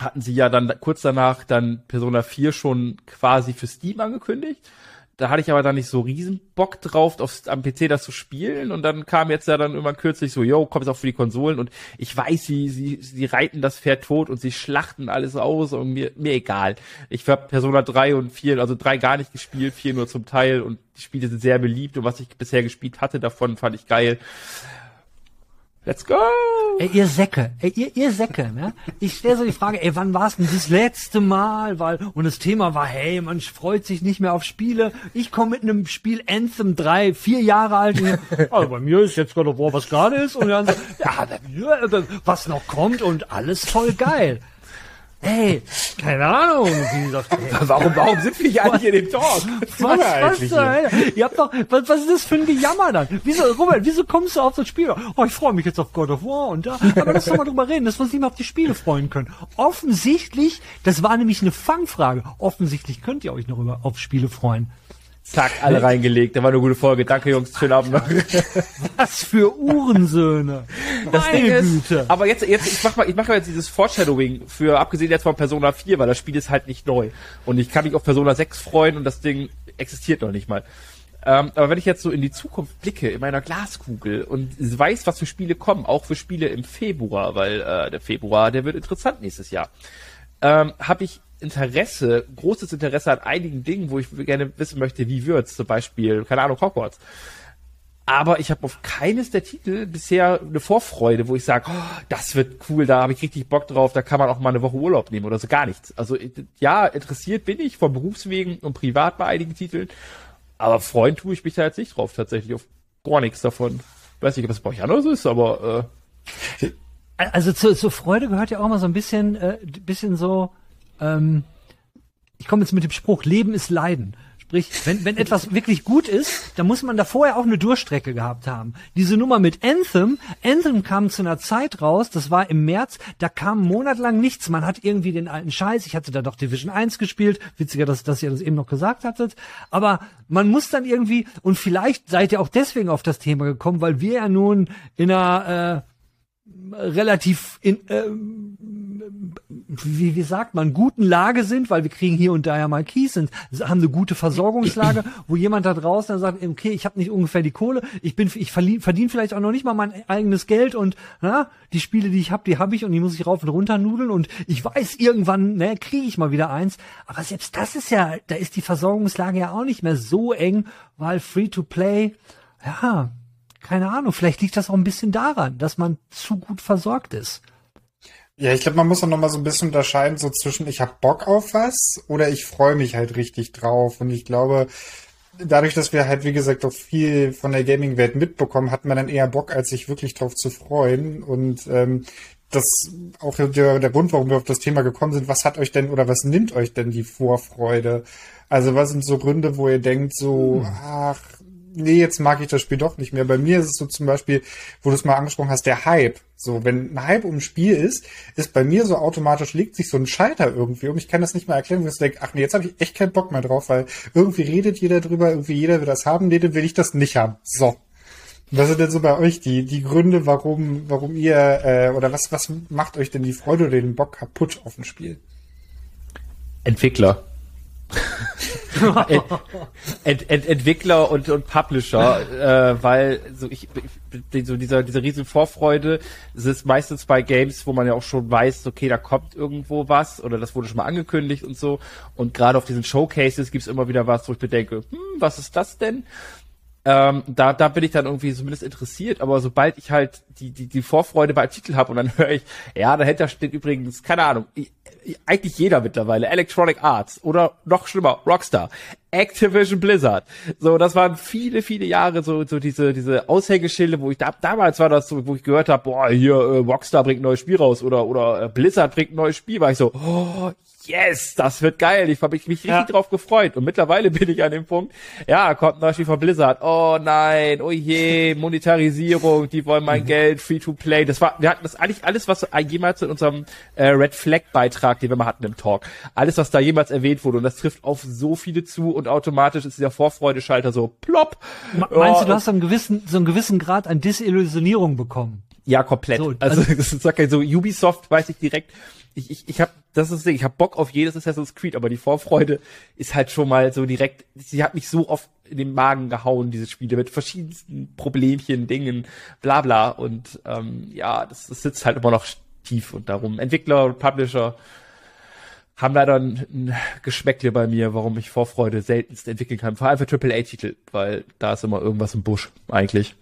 hatten sie ja dann kurz danach dann Persona 4 schon quasi für Steam angekündigt. Da hatte ich aber dann nicht so riesen Bock drauf, auf, am PC das zu spielen. Und dann kam jetzt ja dann immer kürzlich so, yo, kommt es auch für die Konsolen. Und ich weiß, sie, sie, sie reiten das Pferd tot und sie schlachten alles aus und mir, mir egal. Ich habe Persona 3 und 4, also 3 gar nicht gespielt, 4 nur zum Teil. Und die Spiele sind sehr beliebt. Und was ich bisher gespielt hatte davon, fand ich geil. Let's go! Ey, ihr Säcke, ey, ihr, ihr Säcke, ne? Ich stelle so die Frage, ey, wann war es denn das letzte Mal? Weil, und das Thema war, hey, man freut sich nicht mehr auf Spiele. Ich komme mit einem Spiel Anthem 3, vier Jahre alt. Und, also bei mir ist jetzt of War, was gerade ist. Und dann so, ja, bei mir, was noch kommt und alles voll geil. Ey, keine Ahnung. Wie gesagt, Warum, warum sind wir hier eigentlich in dem Talk? was, was, zur Hölle? Ihr habt doch, was, was ist das für ein Gejammer dann? Wieso, Robert, wieso kommst du auf das Spiel? Oh, ich freue mich jetzt auf God of War und da. Aber lass doch mal drüber reden, dass wir uns nicht mehr auf die Spiele freuen können. Offensichtlich, das war nämlich eine Fangfrage. Offensichtlich könnt ihr euch noch über, auf Spiele freuen. Zack, alle reingelegt. Da war eine gute Folge. Danke, Jungs. Schönen Abend noch. Was für Uhrensöhne. Das Ding Meine ist, Güte. aber jetzt, jetzt, ich mach mal, ich mach mal jetzt dieses Foreshadowing für, abgesehen jetzt von Persona 4, weil das Spiel ist halt nicht neu. Und ich kann mich auf Persona 6 freuen und das Ding existiert noch nicht mal. Ähm, aber wenn ich jetzt so in die Zukunft blicke, in meiner Glaskugel und weiß, was für Spiele kommen, auch für Spiele im Februar, weil äh, der Februar, der wird interessant nächstes Jahr, ähm, habe ich Interesse, großes Interesse an einigen Dingen, wo ich gerne wissen möchte, wie wird's, zum Beispiel, keine Ahnung, Hogwarts. Aber ich habe auf keines der Titel bisher eine Vorfreude, wo ich sage, oh, das wird cool, da habe ich richtig Bock drauf, da kann man auch mal eine Woche Urlaub nehmen oder so gar nichts. Also ja, interessiert bin ich von Berufswegen und privat bei einigen Titeln, aber freuen tue ich mich da jetzt nicht drauf, tatsächlich auf gar nichts davon. Weiß nicht, was bei euch anders ist, aber äh. Also zur, zur Freude gehört ja auch mal so ein bisschen, äh, bisschen so, ähm, ich komme jetzt mit dem Spruch, Leben ist Leiden. Sprich, wenn, wenn etwas wirklich gut ist, dann muss man da vorher auch eine Durchstrecke gehabt haben. Diese Nummer mit Anthem, Anthem kam zu einer Zeit raus, das war im März, da kam monatelang nichts. Man hat irgendwie den alten Scheiß, ich hatte da doch Division 1 gespielt, witziger, dass, dass ihr das eben noch gesagt hattet, aber man muss dann irgendwie, und vielleicht seid ihr auch deswegen auf das Thema gekommen, weil wir ja nun in einer äh, relativ in, äh, wie, wie sagt man, guten Lage sind, weil wir kriegen hier und da ja mal Keys, sind, haben eine gute Versorgungslage, wo jemand da draußen dann sagt, okay, ich habe nicht ungefähr die Kohle, ich bin, ich verdiene vielleicht auch noch nicht mal mein eigenes Geld und na, die Spiele, die ich habe, die habe ich und die muss ich rauf und runter nudeln und ich weiß, irgendwann ne, kriege ich mal wieder eins. Aber selbst das ist ja, da ist die Versorgungslage ja auch nicht mehr so eng, weil Free-to-Play, ja, keine Ahnung, vielleicht liegt das auch ein bisschen daran, dass man zu gut versorgt ist. Ja, ich glaube, man muss auch noch mal so ein bisschen unterscheiden, so zwischen ich habe Bock auf was oder ich freue mich halt richtig drauf. Und ich glaube, dadurch, dass wir halt, wie gesagt, auch viel von der Gaming-Welt mitbekommen, hat man dann eher Bock, als sich wirklich drauf zu freuen. Und ähm, das auch der, der Grund, warum wir auf das Thema gekommen sind, was hat euch denn oder was nimmt euch denn die Vorfreude? Also was sind so Gründe, wo ihr denkt, so, hm. ach, nee, jetzt mag ich das Spiel doch nicht mehr. Bei mir ist es so zum Beispiel, wo du es mal angesprochen hast, der Hype. So, wenn ein Hype um ein Spiel ist, ist bei mir so automatisch legt sich so ein Schalter irgendwie um. Ich kann das nicht mehr erklären, wo ich denke, ach nee, jetzt habe ich echt keinen Bock mehr drauf, weil irgendwie redet jeder drüber, irgendwie jeder will das haben, nee, dann will ich das nicht haben. So. Was sind denn so bei euch die, die Gründe, warum, warum ihr, äh, oder was, was macht euch denn die Freude oder den Bock kaputt auf ein Spiel? Entwickler. Ent, Ent, Ent, Entwickler und, und Publisher, äh, weil so ich, ich so dieser diese riesen Vorfreude, es ist meistens bei Games, wo man ja auch schon weiß, okay, da kommt irgendwo was oder das wurde schon mal angekündigt und so und gerade auf diesen Showcases gibt's immer wieder was, wo ich bedenke, hm, was ist das denn? Ähm, da, da bin ich dann irgendwie zumindest interessiert, aber sobald ich halt die, die, die Vorfreude bei Titel habe und dann höre ich, ja, dahinter steht übrigens, keine Ahnung, eigentlich jeder mittlerweile, Electronic Arts oder noch schlimmer, Rockstar, Activision Blizzard. So, das waren viele, viele Jahre so, so diese, diese Aushängeschilde, wo ich da, damals war das so, wo ich gehört habe, boah, hier, äh, Rockstar bringt ein neues Spiel raus oder, oder äh, Blizzard bringt ein neues Spiel, war ich so, oh, yes, das wird geil. Ich habe mich richtig ja. drauf gefreut. Und mittlerweile bin ich an dem Punkt, ja, kommt ein neues Spiel von Blizzard. Oh nein, oh je, Monetarisierung, die wollen mein mhm. Geld, free to play. Das war, wir hatten das eigentlich alles, was jemals in unserem äh, Red Flag Beitrag, den wir mal hatten im Talk, alles, was da jemals erwähnt wurde. Und das trifft auf so viele zu und automatisch ist dieser Vorfreudeschalter so plopp. Meinst oh, du, du hast so einen gewissen, so einen gewissen Grad an Disillusionierung bekommen? Ja, komplett. So, also, also das ist so Ubisoft, weiß ich direkt ich, ich, ich habe, das ist das Ding, ich habe Bock auf jedes Assassin's Creed, aber die Vorfreude ist halt schon mal so direkt, sie hat mich so oft in den Magen gehauen, diese Spiele, mit verschiedensten Problemchen, Dingen, bla bla. Und ähm, ja, das, das sitzt halt immer noch tief und darum. Entwickler und Publisher haben leider ein, ein Geschmäckle bei mir, warum ich Vorfreude seltenst entwickeln kann. Vor allem für AAA-Titel, weil da ist immer irgendwas im Busch, eigentlich.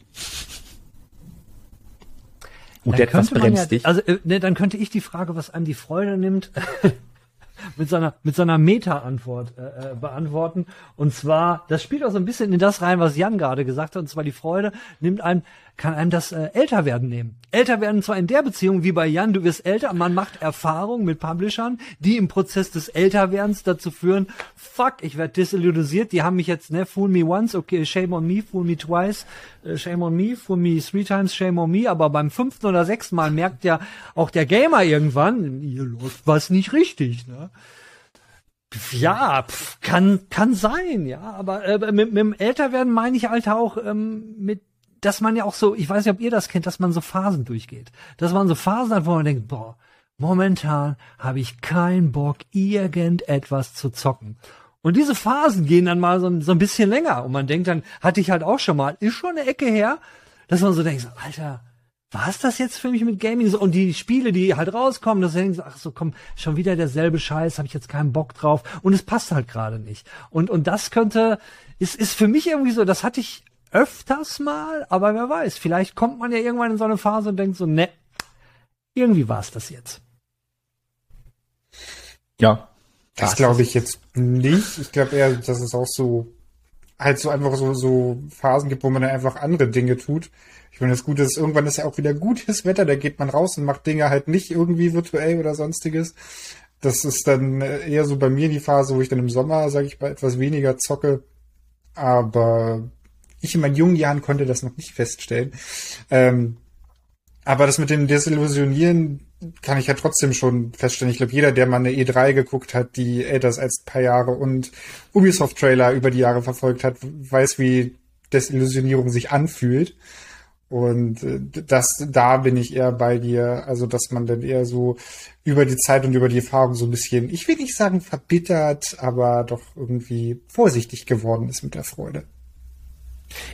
Und etwas bremst ja, dich. Also, äh, ne, dann könnte ich die Frage, was einem die Freude nimmt, mit seiner mit seiner Meta-Antwort äh, äh, beantworten. Und zwar, das spielt auch so ein bisschen in das rein, was Jan gerade gesagt hat. Und zwar die Freude nimmt einem kann einem das äh, Älterwerden nehmen. Älter werden zwar in der Beziehung wie bei Jan, du wirst älter, man macht Erfahrungen mit Publishern, die im Prozess des Älterwerdens dazu führen, fuck, ich werde disillusioniert, die haben mich jetzt, ne, fool me once, okay, shame on me, fool me twice, äh, shame on me, fool me three times, shame on me, aber beim fünften oder sechsten Mal merkt ja auch der Gamer irgendwann, hier läuft was nicht richtig, ne? Ja, pf, kann kann sein, ja, aber äh, mit, mit dem Älterwerden meine ich halt auch ähm, mit dass man ja auch so, ich weiß nicht, ob ihr das kennt, dass man so Phasen durchgeht. Dass man so Phasen hat, wo man denkt, boah, momentan habe ich keinen Bock, irgendetwas zu zocken. Und diese Phasen gehen dann mal so, so ein bisschen länger. Und man denkt dann, hatte ich halt auch schon mal, ist schon eine Ecke her, dass man so denkt, so, Alter, was das jetzt für mich mit Gaming? Und die Spiele, die halt rauskommen, das denken so, ach so, komm, schon wieder derselbe Scheiß, habe ich jetzt keinen Bock drauf. Und es passt halt gerade nicht. Und, und das könnte, ist, ist für mich irgendwie so, das hatte ich öfters mal, aber wer weiß, vielleicht kommt man ja irgendwann in so eine Phase und denkt so, ne, irgendwie war es das jetzt. Ja. Das glaube ich jetzt nicht. Ich glaube eher, dass es auch so halt so einfach so, so Phasen gibt, wo man dann einfach andere Dinge tut. Ich meine, das Gute ist, irgendwann ist ja auch wieder gutes Wetter, da geht man raus und macht Dinge halt nicht irgendwie virtuell oder sonstiges. Das ist dann eher so bei mir die Phase, wo ich dann im Sommer, sage ich mal, etwas weniger zocke. Aber ich in meinen jungen Jahren konnte das noch nicht feststellen. Ähm, aber das mit dem Desillusionieren kann ich ja trotzdem schon feststellen. Ich glaube, jeder, der mal eine E3 geguckt hat, die älter ist als ein paar Jahre und Ubisoft-Trailer über die Jahre verfolgt hat, weiß, wie Desillusionierung sich anfühlt. Und äh, das, da bin ich eher bei dir. Also, dass man dann eher so über die Zeit und über die Erfahrung so ein bisschen, ich will nicht sagen verbittert, aber doch irgendwie vorsichtig geworden ist mit der Freude.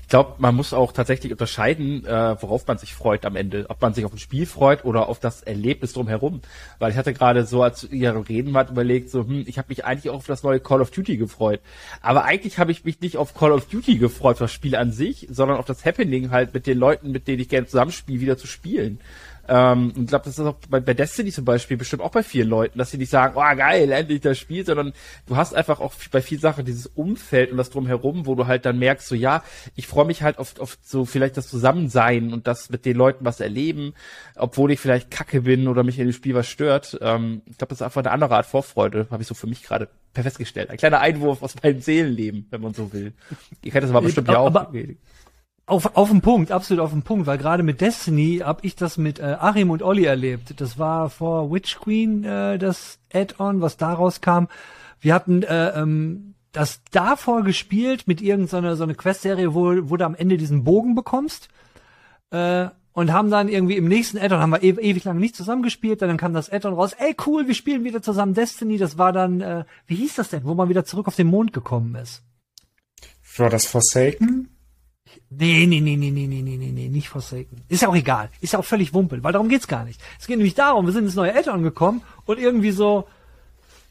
Ich glaube, man muss auch tatsächlich unterscheiden, äh, worauf man sich freut am Ende. Ob man sich auf ein Spiel freut oder auf das Erlebnis drumherum. Weil ich hatte gerade so, als ihr reden wart, überlegt, so, hm, ich habe mich eigentlich auch auf das neue Call of Duty gefreut. Aber eigentlich habe ich mich nicht auf Call of Duty gefreut, das Spiel an sich, sondern auf das Happening halt mit den Leuten, mit denen ich gerne zusammenspiele, wieder zu spielen. Ähm, und ich glaube, das ist auch bei, bei Destiny zum Beispiel bestimmt auch bei vielen Leuten, dass sie nicht sagen, oh geil, endlich das Spiel, sondern du hast einfach auch bei vielen Sachen dieses Umfeld und das drumherum, wo du halt dann merkst, so ja, ich freue mich halt oft auf so vielleicht das Zusammensein und das mit den Leuten was erleben, obwohl ich vielleicht kacke bin oder mich in dem Spiel was stört. Ähm, ich glaube, das ist einfach eine andere Art Vorfreude, habe ich so für mich gerade festgestellt. Ein kleiner Einwurf aus meinem Seelenleben, wenn man so will. Ich hätte das aber bestimmt ja auch. Aber, auf, auf den Punkt, absolut auf den Punkt, weil gerade mit Destiny hab ich das mit äh, Achim und Olli erlebt. Das war vor Witch Queen äh, das Add-on, was daraus kam. Wir hatten äh, ähm, das davor gespielt mit irgendeiner so eine Quest-Serie, wo, wo du am Ende diesen Bogen bekommst. Äh, und haben dann irgendwie im nächsten Addon haben wir e ewig lang nicht zusammengespielt, dann kam das Addon raus, ey cool, wir spielen wieder zusammen Destiny, das war dann, äh, wie hieß das denn, wo man wieder zurück auf den Mond gekommen ist? War das Forsaken? Nee, nee, nee, nee, nee, nee, nee, nee, nee, nicht Forsaken. Ist ja auch egal. Ist ja auch völlig wumpel, weil darum geht's gar nicht. Es geht nämlich darum, wir sind ins neue Eltern gekommen und irgendwie so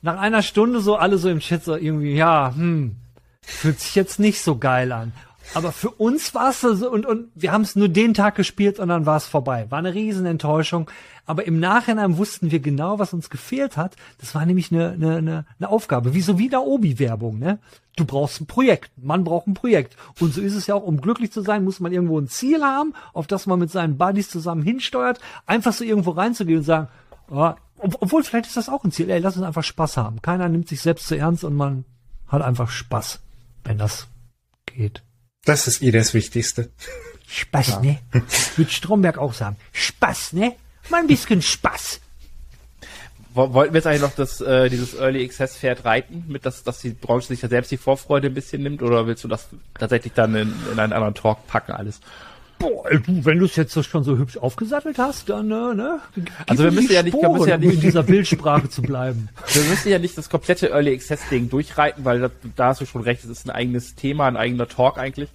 nach einer Stunde so alle so im Chat so irgendwie, ja, hm, fühlt sich jetzt nicht so geil an. Aber für uns war es so und, und wir haben es nur den Tag gespielt und dann war es vorbei. War eine Riesenenttäuschung. Aber im Nachhinein wussten wir genau, was uns gefehlt hat. Das war nämlich eine, eine, eine, eine Aufgabe, wie so wie der Obi-Werbung. Ne? Du brauchst ein Projekt. Man braucht ein Projekt. Und so ist es ja auch, um glücklich zu sein, muss man irgendwo ein Ziel haben, auf das man mit seinen Buddies zusammen hinsteuert. Einfach so irgendwo reinzugehen und sagen, oh, obwohl vielleicht ist das auch ein Ziel. Ey, lass uns einfach Spaß haben. Keiner nimmt sich selbst zu ernst und man hat einfach Spaß, wenn das geht. Das ist eh das Wichtigste. Spaß, ja. ne? Würde Stromberg auch sagen. Spaß, ne? Mal ein bisschen Spaß. Wollten wir jetzt eigentlich noch das, äh, dieses Early Access Pferd reiten, mit dass, dass die Branche sich ja selbst die Vorfreude ein bisschen nimmt, oder willst du das tatsächlich dann in, in einen anderen Talk packen alles? Boah, du, wenn du es jetzt schon so hübsch aufgesattelt hast, dann, äh, ne? Also wir müssen ja nicht, wir müssen ja nicht in dieser Bildsprache zu bleiben. Wir müssen ja nicht das komplette Early Access Ding durchreiten, weil da, da hast du schon recht, es ist ein eigenes Thema, ein eigener Talk eigentlich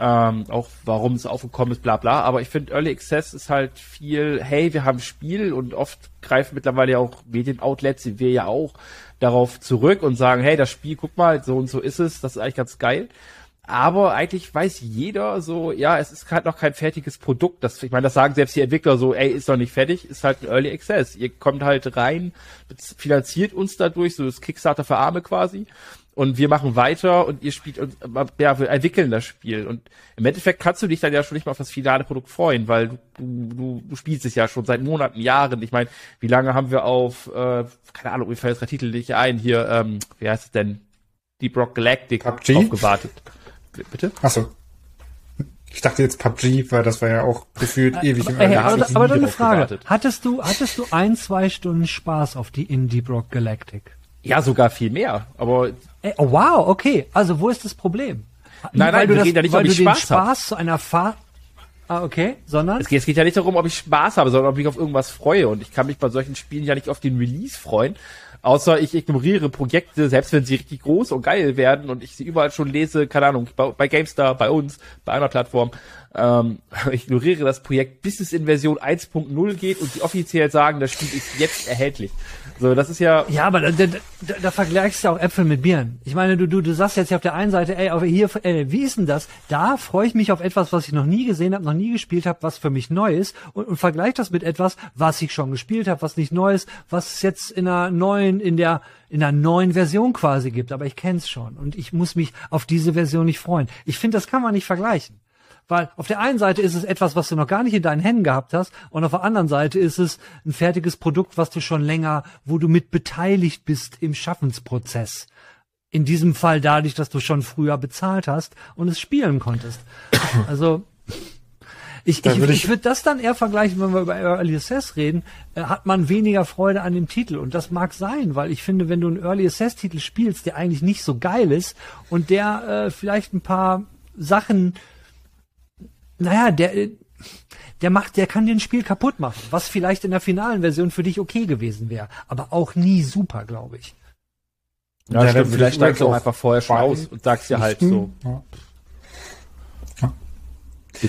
ähm, auch warum es aufgekommen ist, bla bla. Aber ich finde, Early Access ist halt viel, hey, wir haben Spiel und oft greifen mittlerweile ja auch Medienoutlets, wie wir ja auch, darauf zurück und sagen, hey, das Spiel, guck mal, so und so ist es, das ist eigentlich ganz geil. Aber eigentlich weiß jeder so, ja, es ist halt noch kein fertiges Produkt. Das, ich meine, das sagen selbst die Entwickler so, ey, ist noch nicht fertig, ist halt ein Early Access. Ihr kommt halt rein, finanziert uns dadurch, so das Kickstarter für Arme quasi und wir machen weiter und ihr spielt und ja, wir entwickeln das Spiel. Und im Endeffekt kannst du dich dann ja schon nicht mal auf das finale Produkt freuen, weil du, du, du spielst es ja schon seit Monaten, Jahren. Ich meine, wie lange haben wir auf, äh, keine Ahnung, mir fällt der Titel nicht ein, hier, ähm, wie heißt es denn? Deep Rock Galactic PUBG? aufgewartet. Bitte? Achso. Ich dachte jetzt PUBG, weil das war ja auch gefühlt äh, ewig im äh, Aber, aber dann eine Frage. Hattest du, hattest du ein, zwei Stunden Spaß auf die in Deep Rock Galactic? Ja, sogar viel mehr. Aber Ey, oh, wow, okay. Also wo ist das Problem? Nein, nein, weil du das, ja nicht, weil ob ich du Spaß den Spaß zu einer Fahrt Ah, okay, sondern? Es geht, es geht ja nicht darum, ob ich Spaß habe, sondern ob ich auf irgendwas freue. Und ich kann mich bei solchen Spielen ja nicht auf den Release freuen. Außer ich ignoriere Projekte, selbst wenn sie richtig groß und geil werden und ich sie überall schon lese, keine Ahnung, bei, GameStar, bei uns, bei einer Plattform, ähm, ich ignoriere das Projekt, bis es in Version 1.0 geht und die offiziell sagen, das Spiel ist jetzt erhältlich. So, das ist ja. Ja, aber da, da, da, vergleichst du auch Äpfel mit Birnen. Ich meine, du, du, du sagst jetzt hier auf der einen Seite, ey, aber hier, ey, wie ist denn das? Da freue ich mich auf etwas, was ich noch nie gesehen habe, noch nie gespielt habe, was für mich neu ist und, und vergleich das mit etwas, was ich schon gespielt habe, was nicht neu ist, was es jetzt in einer neuen, in der in einer neuen Version quasi gibt, aber ich kenn's schon und ich muss mich auf diese Version nicht freuen. Ich finde, das kann man nicht vergleichen. Weil auf der einen Seite ist es etwas, was du noch gar nicht in deinen Händen gehabt hast, und auf der anderen Seite ist es ein fertiges Produkt, was du schon länger, wo du mit beteiligt bist im Schaffensprozess. In diesem Fall dadurch, dass du schon früher bezahlt hast und es spielen konntest. Also ich, ich, ich, ich würde das dann eher vergleichen, wenn wir über Early Access reden, äh, hat man weniger Freude an dem Titel. Und das mag sein, weil ich finde, wenn du einen Early Access Titel spielst, der eigentlich nicht so geil ist und der äh, vielleicht ein paar Sachen naja, der, der macht, der kann den Spiel kaputt machen, was vielleicht in der finalen Version für dich okay gewesen wäre, aber auch nie super, glaube ich. Ja, ja stimmt, vielleicht steigst du auch einfach vorher schon aus und sagst ja halt so. Ja.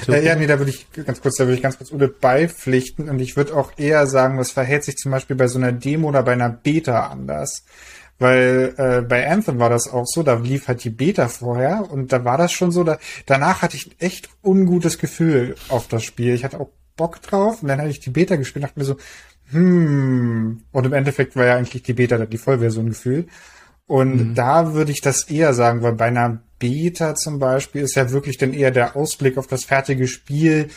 Äh, ja, nee, da würde ich ganz kurz, da würde ich ganz kurz Ude beipflichten und ich würde auch eher sagen, was verhält sich zum Beispiel bei so einer Demo oder bei einer Beta anders. Weil äh, bei Anthem war das auch so, da lief halt die Beta vorher und da war das schon so, da, danach hatte ich ein echt ungutes Gefühl auf das Spiel. Ich hatte auch Bock drauf und dann hatte ich die Beta gespielt und dachte mir so, hm, und im Endeffekt war ja eigentlich die Beta die Vollversion Gefühl. Und mhm. da würde ich das eher sagen, weil bei einer Beta zum Beispiel ist ja wirklich dann eher der Ausblick auf das fertige Spiel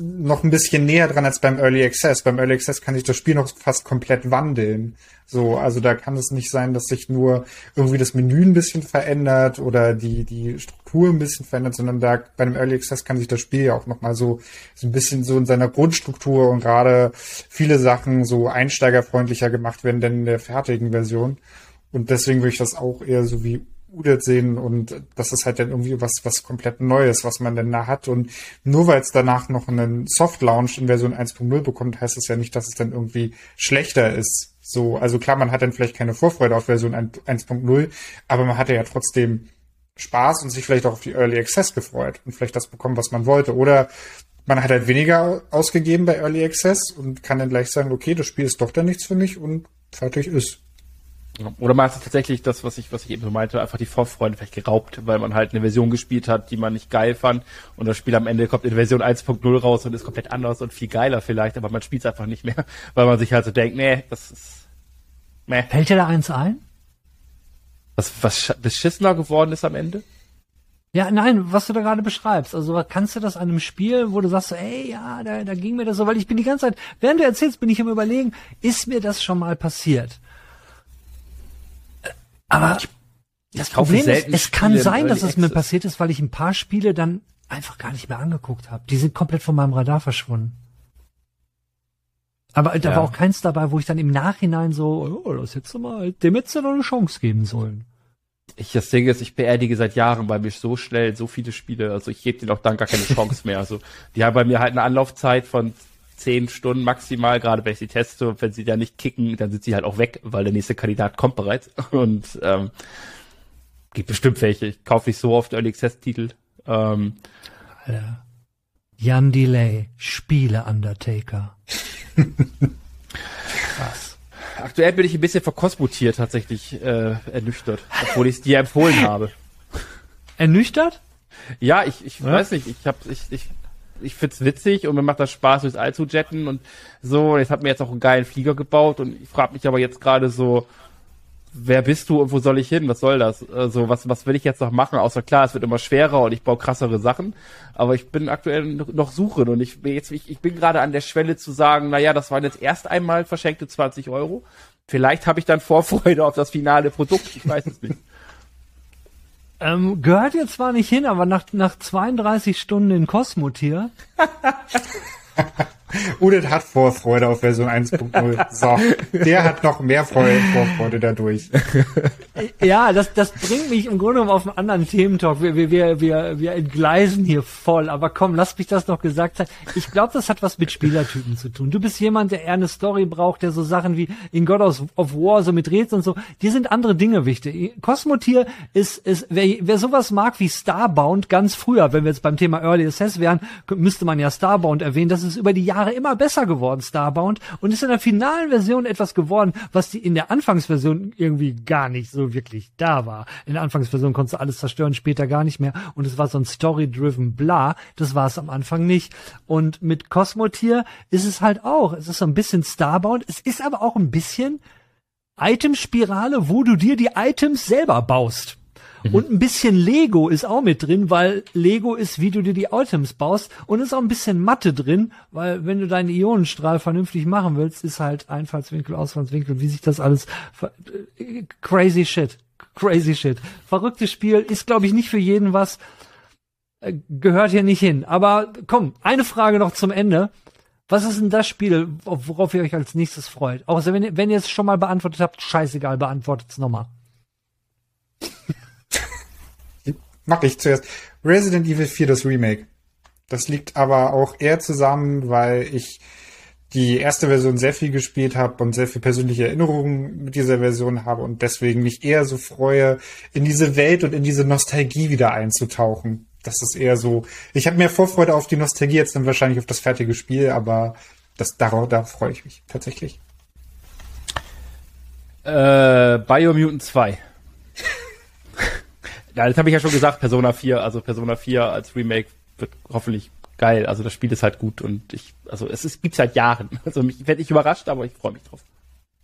noch ein bisschen näher dran als beim Early Access. Beim Early Access kann sich das Spiel noch fast komplett wandeln. So, also da kann es nicht sein, dass sich nur irgendwie das Menü ein bisschen verändert oder die, die Struktur ein bisschen verändert, sondern da bei einem Early Access kann sich das Spiel ja auch nochmal so, so ein bisschen so in seiner Grundstruktur und gerade viele Sachen so einsteigerfreundlicher gemacht werden denn in der fertigen Version. Und deswegen würde ich das auch eher so wie Udet sehen und das ist halt dann irgendwie was, was komplett Neues, was man denn da hat. Und nur weil es danach noch einen Soft Launch in Version 1.0 bekommt, heißt es ja nicht, dass es dann irgendwie schlechter ist. So, also klar, man hat dann vielleicht keine Vorfreude auf Version 1.0, aber man hatte ja trotzdem Spaß und sich vielleicht auch auf die Early Access gefreut und vielleicht das bekommen, was man wollte. Oder man hat halt weniger ausgegeben bei Early Access und kann dann gleich sagen, okay, das Spiel ist doch dann nichts für mich und fertig ist. Oder man hat tatsächlich das, was ich, was ich eben so meinte, einfach die Vorfreude vielleicht geraubt, weil man halt eine Version gespielt hat, die man nicht geil fand und das Spiel am Ende kommt in Version 1.0 raus und ist komplett anders und viel geiler vielleicht, aber man spielt es einfach nicht mehr, weil man sich halt so denkt, nee, das ist, meh. Fällt dir da eins ein? Was, was beschissener geworden ist am Ende? Ja, nein, was du da gerade beschreibst. Also kannst du das an einem Spiel, wo du sagst, so, ey, ja, da, da ging mir das so, weil ich bin die ganze Zeit, während du erzählst, bin ich am überlegen, ist mir das schon mal passiert? Aber das Problem ist, es kann Spiele sein, dass es mir passiert ist, weil ich ein paar Spiele dann einfach gar nicht mehr angeguckt habe. Die sind komplett von meinem Radar verschwunden. Aber da ja. war auch keins dabei, wo ich dann im Nachhinein so, oh, das hättest du mal, dem hättest du noch eine Chance geben sollen. Ich, das Ding ist, ich beerdige seit Jahren bei mir so schnell so viele Spiele, also ich gebe denen auch dann gar keine Chance mehr. Also die haben bei mir halt eine Anlaufzeit von zehn Stunden maximal, gerade wenn ich sie teste. Wenn sie da nicht kicken, dann sind sie halt auch weg, weil der nächste Kandidat kommt bereits. Und ähm, gibt bestimmt welche. Ich kaufe nicht so oft Early Access Titel. Ähm, Alter. Jan Delay, Spiele Undertaker. Krass. Aktuell bin ich ein bisschen verkosmutiert tatsächlich äh, ernüchtert, obwohl ich es dir empfohlen habe. Ernüchtert? Ja, ich, ich ja? weiß nicht, ich hab, ich, ich ich find's witzig und mir macht das Spaß, durchs All zu jetten und so. Und jetzt hat mir jetzt auch einen geilen Flieger gebaut und ich frage mich aber jetzt gerade so, wer bist du und wo soll ich hin? Was soll das? Also, was, was will ich jetzt noch machen? Außer klar, es wird immer schwerer und ich baue krassere Sachen. Aber ich bin aktuell noch suchen und ich jetzt, ich, ich bin gerade an der Schwelle zu sagen, naja, das waren jetzt erst einmal verschenkte 20 Euro. Vielleicht habe ich dann Vorfreude auf das finale Produkt. Ich weiß es nicht. Ähm, gehört jetzt zwar nicht hin, aber nach, nach 32 Stunden in Kosmotier. Udit hat Vorfreude auf Version 1.0. So, der hat noch mehr Vorfreude dadurch. Ja, das, das bringt mich im Grunde genommen auf einen anderen Thementalk. Wir, wir, wir, wir, wir entgleisen hier voll. Aber komm, lass mich das noch gesagt sein. Ich glaube, das hat was mit Spielertypen zu tun. Du bist jemand, der eher eine Story braucht, der so Sachen wie in God of War, so mit Rätseln und so, die sind andere Dinge wichtig. Cosmotier ist, ist wer, wer sowas mag wie Starbound ganz früher, wenn wir jetzt beim Thema Early Access wären, müsste man ja Starbound erwähnen. Das ist über die Jahre immer besser geworden, Starbound, und ist in der finalen Version etwas geworden, was die in der Anfangsversion irgendwie gar nicht so wirklich da war. In der Anfangsversion konntest du alles zerstören, später gar nicht mehr. Und es war so ein Story-driven Bla. Das war es am Anfang nicht. Und mit Cosmotier ist es halt auch. Es ist so ein bisschen Starbound. Es ist aber auch ein bisschen Itemspirale, wo du dir die Items selber baust. Mhm. Und ein bisschen Lego ist auch mit drin, weil Lego ist, wie du dir die Items baust. Und ist auch ein bisschen Mathe drin, weil wenn du deinen Ionenstrahl vernünftig machen willst, ist halt Einfallswinkel, Ausfallswinkel, wie sich das alles, crazy shit. Crazy shit. Verrücktes Spiel, ist glaube ich nicht für jeden was, äh, gehört hier nicht hin. Aber komm, eine Frage noch zum Ende. Was ist denn das Spiel, worauf ihr euch als nächstes freut? Außer wenn ihr, wenn ihr es schon mal beantwortet habt, scheißegal, beantwortet es nochmal. Mach ich zuerst. Resident Evil 4, das Remake. Das liegt aber auch eher zusammen, weil ich die erste Version sehr viel gespielt habe und sehr viel persönliche Erinnerungen mit dieser Version habe und deswegen mich eher so freue, in diese Welt und in diese Nostalgie wieder einzutauchen. Das ist eher so. Ich habe mehr Vorfreude auf die Nostalgie jetzt dann wahrscheinlich auf das fertige Spiel, aber das darauf da freue ich mich tatsächlich. Äh, Biomutant 2. Ja, das habe ich ja schon gesagt, Persona 4, also Persona 4 als Remake wird hoffentlich geil. Also das Spiel ist halt gut und ich, also es ist, gibt's seit Jahren. Also ich werde nicht überrascht, aber ich freue mich drauf.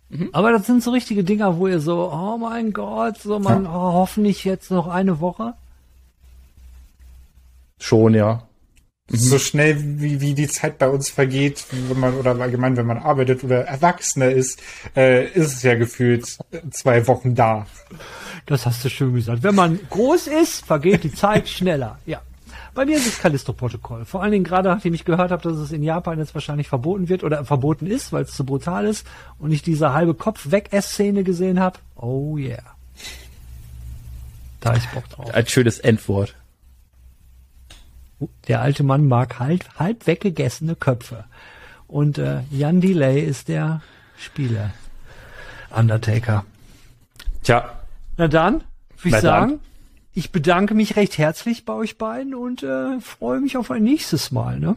Mhm. Aber das sind so richtige Dinger, wo ihr so, oh mein Gott, so man, oh, hoffentlich jetzt noch eine Woche. Schon, ja. Mhm. So schnell wie, wie die Zeit bei uns vergeht, wenn man, oder allgemein, wenn man arbeitet oder Erwachsener ist, äh, ist es ja gefühlt zwei Wochen da. Das hast du schön gesagt. Wenn man groß ist, vergeht die Zeit schneller. Ja. Bei mir ist es Callisto-Protokoll. Vor allen Dingen gerade, nachdem ich gehört habe, dass es in Japan jetzt wahrscheinlich verboten wird oder verboten ist, weil es zu brutal ist und ich diese halbe Kopf-weg-Ess-Szene gesehen habe. Oh yeah. Da ist Bock drauf. Ein schönes Endwort. Der alte Mann mag halt halb weggegessene Köpfe. Und äh, Jan Delay ist der Spieler. Undertaker. Tja, na dann, würde ich sagen, dann. ich bedanke mich recht herzlich bei euch beiden und äh, freue mich auf ein nächstes Mal. Ne?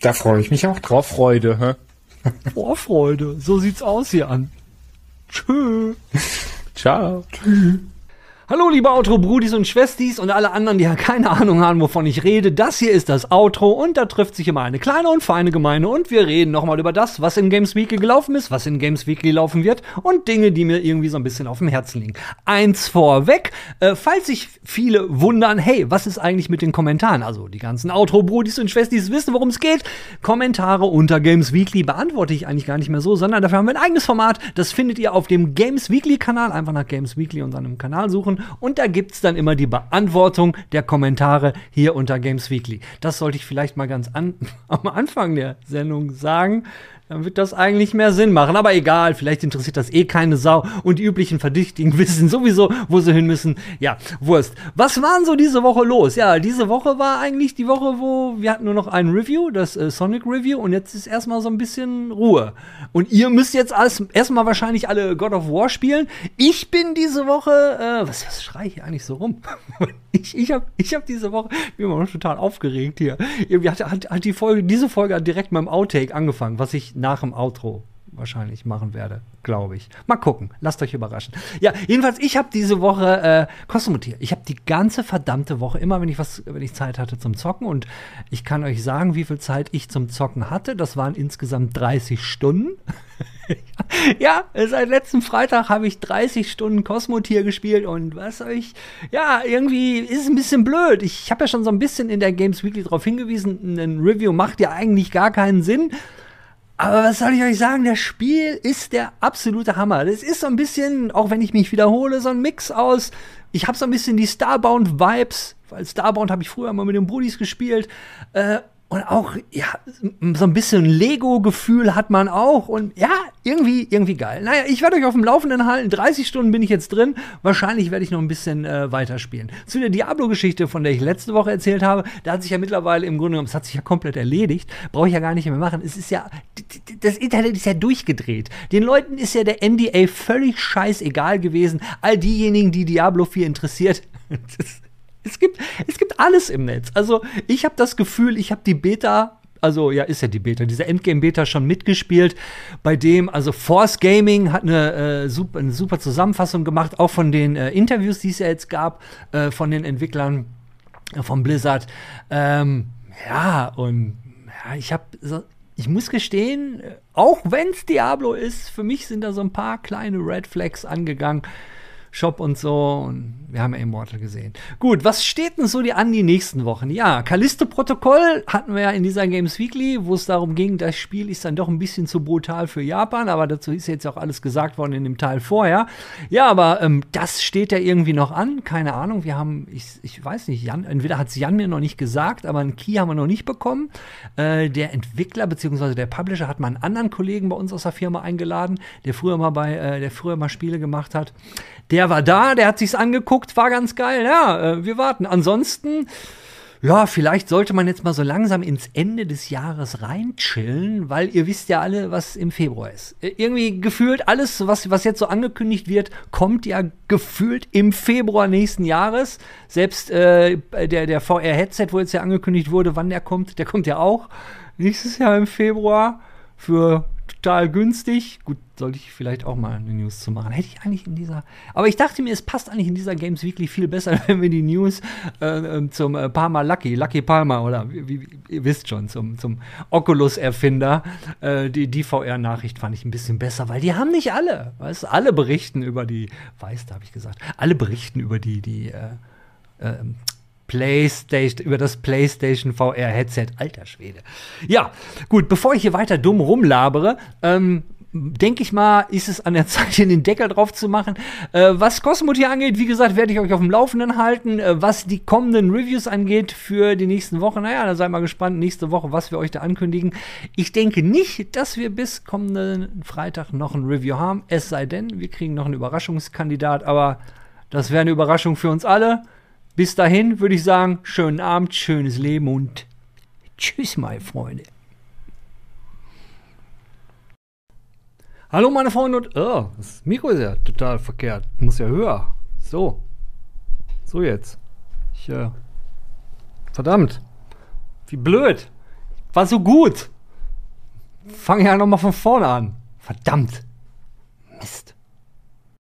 Da freue ich mich auch drauf. Freude, hä? Vorfreude, so sieht's aus hier an. Tschö. Ciao. Tschüss. Hallo liebe Outro-Brudis und Schwestis und alle anderen, die ja keine Ahnung haben, wovon ich rede. Das hier ist das Outro und da trifft sich immer eine kleine und feine Gemeinde und wir reden nochmal über das, was in Games Weekly gelaufen ist, was in Games Weekly laufen wird und Dinge, die mir irgendwie so ein bisschen auf dem Herzen liegen. Eins vorweg, äh, falls sich viele wundern, hey, was ist eigentlich mit den Kommentaren? Also die ganzen Outro-Brudis und Schwestis wissen, worum es geht. Kommentare unter Games Weekly beantworte ich eigentlich gar nicht mehr so, sondern dafür haben wir ein eigenes Format. Das findet ihr auf dem Games Weekly Kanal. Einfach nach Games Weekly und seinem Kanal suchen und da gibt es dann immer die Beantwortung der Kommentare hier unter Games Weekly. Das sollte ich vielleicht mal ganz an, am Anfang der Sendung sagen dann wird das eigentlich mehr Sinn machen. Aber egal, vielleicht interessiert das eh keine Sau und die üblichen Verdächtigen wissen sowieso, wo sie hin müssen. Ja, Wurst. Was waren so diese Woche los? Ja, diese Woche war eigentlich die Woche, wo wir hatten nur noch ein Review, das äh, Sonic Review und jetzt ist erstmal so ein bisschen Ruhe. Und ihr müsst jetzt erstmal wahrscheinlich alle God of War spielen. Ich bin diese Woche, äh, was, was schrei ich hier eigentlich so rum? ich ich habe ich hab diese Woche, ich bin immer noch total aufgeregt hier. Irgendwie hat, hat, hat die Folge, diese Folge hat direkt mit dem Outtake angefangen, was ich nach dem Outro wahrscheinlich machen werde, glaube ich. Mal gucken, lasst euch überraschen. Ja, jedenfalls, ich habe diese Woche äh, Kosmotier. Ich habe die ganze verdammte Woche immer, wenn ich was, wenn ich Zeit hatte zum Zocken und ich kann euch sagen, wie viel Zeit ich zum Zocken hatte. Das waren insgesamt 30 Stunden. ja, seit letzten Freitag habe ich 30 Stunden Kosmotier gespielt und was euch, ja, irgendwie ist es ein bisschen blöd. Ich habe ja schon so ein bisschen in der Games Weekly darauf hingewiesen, ein Review macht ja eigentlich gar keinen Sinn. Aber was soll ich euch sagen? Das Spiel ist der absolute Hammer. Das ist so ein bisschen, auch wenn ich mich wiederhole, so ein Mix aus. Ich habe so ein bisschen die Starbound-Vibes, weil Starbound habe ich früher mal mit den Brudis gespielt. Äh, und auch, ja, so ein bisschen Lego-Gefühl hat man auch. Und ja, irgendwie, irgendwie geil. Naja, ich werde euch auf dem Laufenden halten. 30 Stunden bin ich jetzt drin. Wahrscheinlich werde ich noch ein bisschen äh, weiterspielen. Zu der Diablo-Geschichte, von der ich letzte Woche erzählt habe, da hat sich ja mittlerweile im Grunde genommen, es hat sich ja komplett erledigt. Brauche ich ja gar nicht mehr machen. Es ist ja, das Internet ist ja durchgedreht. Den Leuten ist ja der NDA völlig scheißegal gewesen. All diejenigen, die Diablo 4 interessiert. Das, es gibt, es gibt alles im Netz. Also ich habe das Gefühl, ich habe die Beta also ja, ist ja die Beta, diese Endgame-Beta schon mitgespielt, bei dem, also Force Gaming hat eine, äh, super, eine super Zusammenfassung gemacht, auch von den äh, Interviews, die es ja jetzt gab, äh, von den Entwicklern äh, von Blizzard. Ähm, ja, und ja, ich habe, so, ich muss gestehen, äh, auch wenn es Diablo ist, für mich sind da so ein paar kleine Red Flags angegangen. Shop und so. Und wir haben ja Immortal gesehen. Gut, was steht denn so die an die nächsten Wochen? Ja, Callisto-Protokoll hatten wir ja in dieser Games Weekly, wo es darum ging, das Spiel ist dann doch ein bisschen zu brutal für Japan, aber dazu ist jetzt auch alles gesagt worden in dem Teil vorher. Ja, aber ähm, das steht ja irgendwie noch an. Keine Ahnung, wir haben, ich, ich weiß nicht, Jan, entweder hat es Jan mir noch nicht gesagt, aber einen Key haben wir noch nicht bekommen. Äh, der Entwickler bzw. der Publisher hat mal einen anderen Kollegen bei uns aus der Firma eingeladen, der früher mal bei, äh, der früher mal Spiele gemacht hat. Der war da, der hat sich's angeguckt, war ganz geil. Ja, äh, wir warten. Ansonsten, ja, vielleicht sollte man jetzt mal so langsam ins Ende des Jahres reinchillen, weil ihr wisst ja alle, was im Februar ist. Äh, irgendwie gefühlt alles, was, was jetzt so angekündigt wird, kommt ja gefühlt im Februar nächsten Jahres. Selbst äh, der, der VR-Headset, wo jetzt ja angekündigt wurde, wann der kommt, der kommt ja auch nächstes Jahr im Februar für total günstig. Gut, sollte ich vielleicht auch mal eine News zu machen. Hätte ich eigentlich in dieser. Aber ich dachte mir, es passt eigentlich in dieser Games Weekly viel besser, wenn wir die News äh, ähm, zum äh, Palmer Lucky, Lucky Palmer oder wie, wie, ihr wisst schon, zum, zum Oculus-Erfinder. Äh, die, die VR-Nachricht fand ich ein bisschen besser, weil die haben nicht alle. Weißt alle berichten über die, weißt du, habe ich gesagt, alle berichten über die, die äh, ähm, PlayStation, über das PlayStation VR Headset. Alter Schwede. Ja, gut, bevor ich hier weiter dumm rumlabere, ähm, denke ich mal, ist es an der Zeit, hier den Deckel drauf zu machen. Äh, was Cosmos hier angeht, wie gesagt, werde ich euch auf dem Laufenden halten. Äh, was die kommenden Reviews angeht für die nächsten Wochen, naja, da seid mal gespannt, nächste Woche, was wir euch da ankündigen. Ich denke nicht, dass wir bis kommenden Freitag noch ein Review haben, es sei denn, wir kriegen noch einen Überraschungskandidat, aber das wäre eine Überraschung für uns alle. Bis dahin würde ich sagen, schönen Abend, schönes Leben und tschüss, meine Freunde. Hallo, meine Freunde und oh, das Mikro ist ja total verkehrt. Muss ja höher. So. So jetzt. Ich, äh, verdammt. Wie blöd. War so gut. Fange ja nochmal von vorne an. Verdammt. Mist.